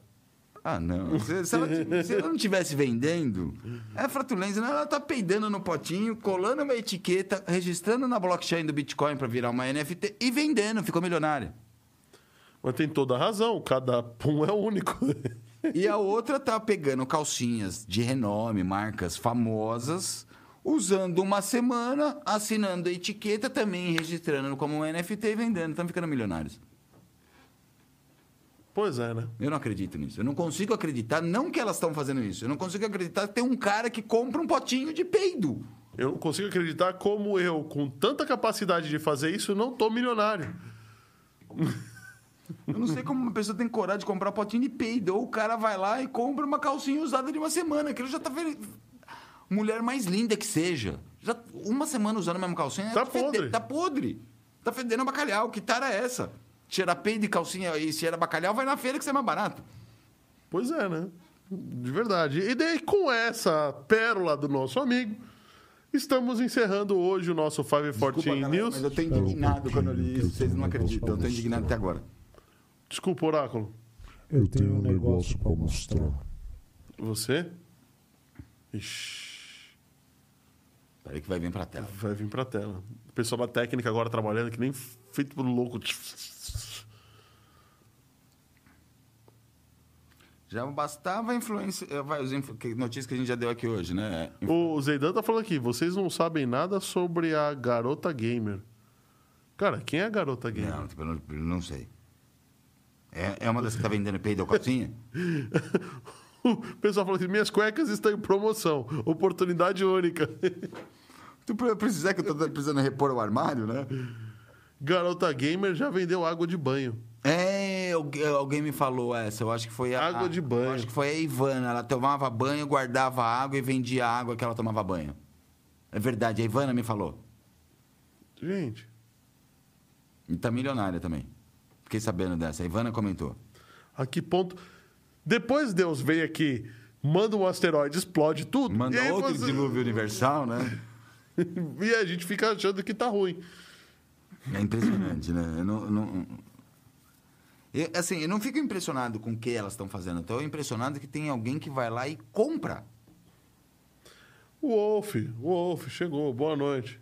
Ah, não. Se, se ela, se ela não estivesse vendendo, é fratulência. Não, ela tá peidando no potinho, colando uma etiqueta, registrando na blockchain do Bitcoin para virar uma NFT e vendendo, ficou milionária. Mas tem toda a razão, cada pum é único. E a outra tá pegando calcinhas de renome, marcas famosas, usando uma semana, assinando a etiqueta, também registrando como um NFT e vendendo. Estão ficando milionários. Pois é, né? Eu não acredito nisso. Eu não consigo acreditar, não que elas estão fazendo isso. Eu não consigo acreditar que tem um cara que compra um potinho de peido. Eu não consigo acreditar como eu, com tanta capacidade de fazer isso, não tô milionário. Eu não sei como uma pessoa tem coragem de comprar potinho de peido. Ou o cara vai lá e compra uma calcinha usada de uma semana. Aquilo já tá feliz. Mulher mais linda que seja. Já uma semana usando a mesma calcinha. Tá fede- podre. Tá podre. Tá fedendo a bacalhau. Que tara é essa? Cheirar peido e calcinha e cheira bacalhau, vai na feira que você é mais barato. Pois é, né? De verdade. E daí, com essa pérola do nosso amigo, estamos encerrando hoje o nosso 514 galera, News. mas eu tô indignado quando eu li isso. Vocês não acreditam. Eu tô indignado até agora. Desculpa, Oráculo. Eu tenho um negócio pra mostrar. Você? Ixi, Peraí que vai vir pra tela. vai vir pra tela. O pessoal da técnica agora trabalhando que nem feito por louco. Já bastava a influência. eh, Vai, os influ- notícias que a gente já deu aqui hoje, né? O Zeidan tá falando aqui, vocês não sabem nada sobre a garota gamer. Cara, quem é a garota gamer? Não, tipo, não, não sei. É, é uma das que tá vendendo peido ou calcinha? O pessoal falou assim, minhas cuecas estão em promoção. Oportunidade única. Tu pre- precisar que eu tô precisando repor o armário, né? Garota gamer já vendeu água de banho. É, algu- alguém me falou essa. Eu acho que foi a. Água de banho. eu acho que foi a Ivana. Ela tomava banho, guardava água e vendia a água que ela tomava banho. É verdade, a Ivana me falou. Gente, E tá milionária também. Fiquei sabendo dessa. A Ivana comentou. a que ponto... Depois Deus vem aqui, manda um asteroide, explode tudo. Manda e outro você- dilúvio universal, né? e a gente fica achando que tá ruim. É impressionante, né? Eu não, não- Eu, assim, eu não fico impressionado com o que elas estão fazendo. Estou impressionado que tem alguém que vai lá e compra. O Wolf, o Wolf chegou, boa noite.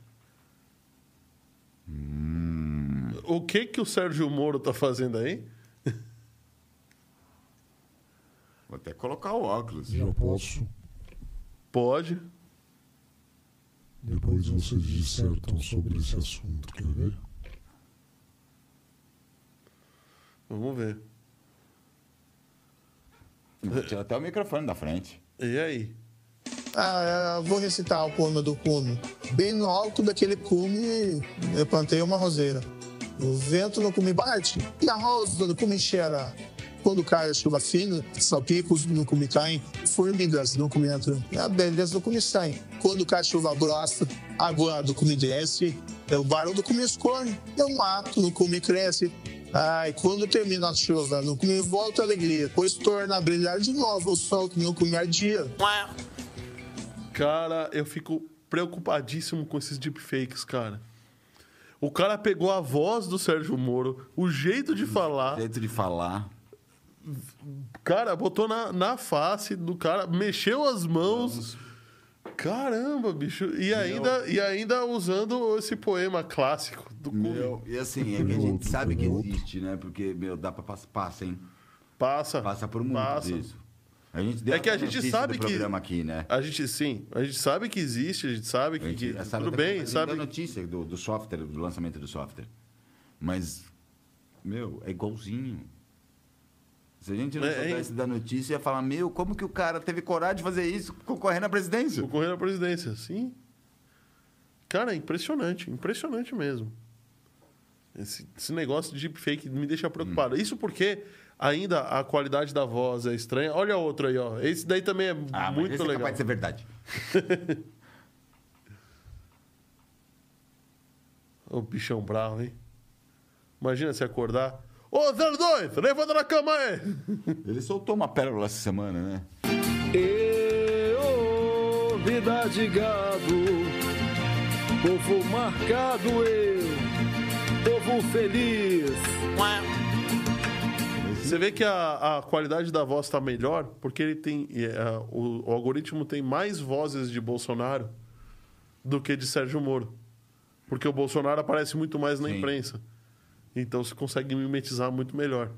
Hum. O que que o Sérgio Moro tá fazendo aí? Vou até colocar o óculos. Já posso? Pode. Depois vocês dissertam sobre esse assunto, quer ver? Vamos ver. Vou tirar até o microfone da frente. E aí? Ah, eu vou recitar o poema do cume. Bem no alto daquele cume, eu plantei uma roseira. O vento no cume bate e a rosa do cume cheira. Quando cai a chuva fina, salpicos no cume caem, formigas no cume entram, a beleza do cume sai. Quando cai a chuva grossa, a água do cume desce, é o barulho do cume escorre, e o mato no cume cresce. Ai, quando termina a chuva, no cume volta a alegria, pois torna a brilhar de novo o sol que no cume ardia. Cara, eu fico preocupadíssimo com esses deepfakes, cara. O cara pegou a voz do Sérgio Moro, o jeito de falar, Jeito de falar. cara, botou na, na face do cara, mexeu as mãos. Caramba, bicho. E ainda, e ainda usando esse poema clássico do Cume. Meu, e assim, é que a gente sabe que existe, né? Porque, meu, dá pra passar, passa, hein? Passa. Passa por muito Passa. disso. A gente deu É que a gente sabe do que- programa aqui, né? A gente, sim, a gente sabe que existe, a gente sabe que. A gente que- sabe tudo bem, sabe? deu notícia do, do software, do lançamento do software. Mas, meu, é igualzinho. Se a gente não É, soubesse hein? da notícia, ia falar, meu, como que o cara teve coragem de fazer isso concorrendo à presidência? Concorrendo à presidência, sim. Cara, é impressionante, impressionante mesmo. Esse, esse negócio de deepfake me deixa Hum. preocupado. Isso porque ainda a qualidade da voz é estranha. Olha outro aí, ó. Esse daí também é Ah, mas muito esse é legal. capaz de ser verdade. O bichão bravo, hein? Imagina se acordar. Ô, 02, levanta na cama aí! Ele soltou uma pérola essa semana, né? E ô, vida de gado, povo marcado e povo feliz. Você vê que a, a qualidade da voz está melhor porque ele tem. é, o, o algoritmo tem mais vozes de Bolsonaro do que de Sérgio Moro. Porque o Bolsonaro aparece muito mais na Sim. imprensa. Então você consegue mimetizar muito melhor.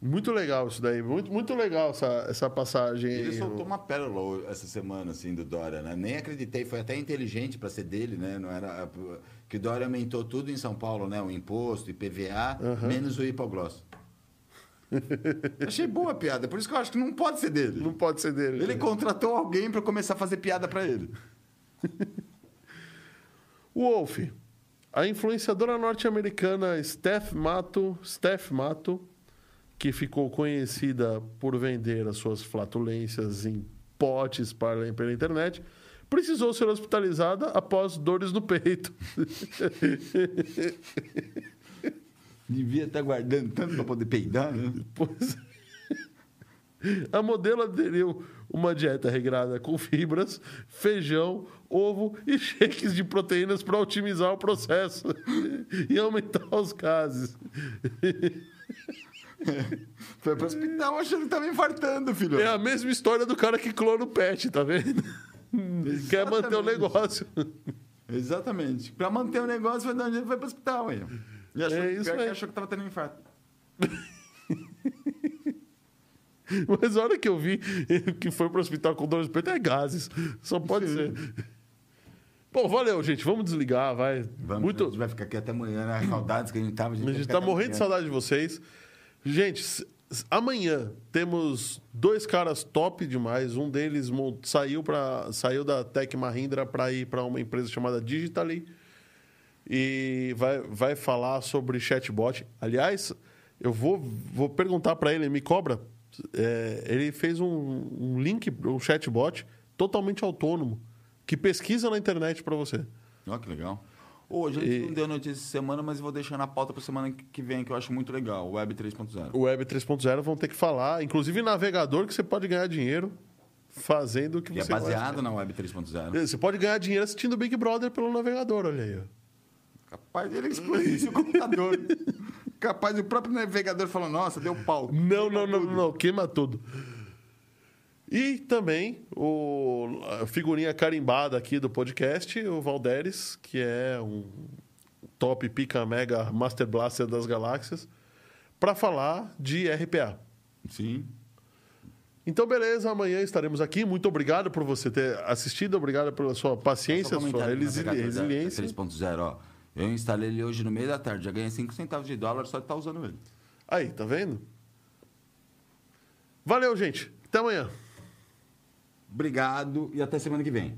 Muito legal isso daí. Muito, muito legal essa, essa passagem aí. Ele soltou uma pérola essa semana, assim, do Dória, né? Nem acreditei, foi até inteligente para ser dele, né? Não era... Que Dória aumentou tudo em São Paulo, né? O imposto, IPVA, menos o hipogloss. Achei boa a piada, por isso que eu acho que não pode ser dele. Não pode ser dele. Ele contratou alguém para começar a fazer piada para ele. Wolf, a influenciadora norte-americana Steph Mato, Steph Mato, que ficou conhecida por vender as suas flatulências em potes para, pela internet, precisou ser hospitalizada após dores no peito. Devia estar guardando tanto para poder peidar, né? Pois- A modelo aderiu uma dieta regrada com fibras, feijão, ovo e shakes de proteínas para otimizar o processo e aumentar os gases. Foi pro hospital achando que tava infartando, filho. É a mesma história do cara que clona o pet, tá vendo? Quer manter o Exatamente. negócio. Exatamente. Para manter o negócio, foi dar um jeito foi pro hospital, aí. E achou, É isso aí. achou que tava tendo um infarto. Mas a hora que eu vi que foi pro hospital com dor de peito é gases. Só pode ser. Bom, valeu, gente. Vamos desligar, vai. Vamos, Muito... A gente vai ficar aqui até amanhã, né? Saudades que a gente tava. A gente ficar tá até morrendo de saudade de vocês. Gente, amanhã temos dois caras top demais. Um deles saiu, pra, saiu da Tech Mahindra para ir para uma empresa chamada Digitally e vai, vai falar sobre chatbot. Aliás, eu vou, vou perguntar para ele, me cobra. É, ele fez um, um link, um chatbot totalmente autônomo que pesquisa na internet para você. Ó, que legal. Hoje a gente não deu notícia essa semana, mas vou deixar na pauta para semana que vem, que eu acho muito legal. Web 3.0. O Web 3.0 vão ter que falar, inclusive navegador, que você pode ganhar dinheiro fazendo o que E é você baseado gosta. na Web 3.0. Você pode ganhar dinheiro assistindo Big Brother pelo navegador, olha aí. Capaz dele explodir seu computador. Capaz do próprio navegador falando, nossa, deu pau. Não, não, não, não, queima tudo. E também o a figurinha carimbada aqui do podcast, o Valderes, que é um top pica mega Master Blaster das galáxias, para falar de RPA. Sim. Então, beleza, amanhã estaremos aqui. Muito obrigado por você ter assistido, obrigado pela sua paciência, sua resili- resiliência. 3.0, ó. Eu instalei ele hoje no meio da tarde, já ganhei 5 centavos de dólar só de estar usando ele. Aí, tá vendo? Valeu, gente. Até amanhã. Obrigado e até semana que vem.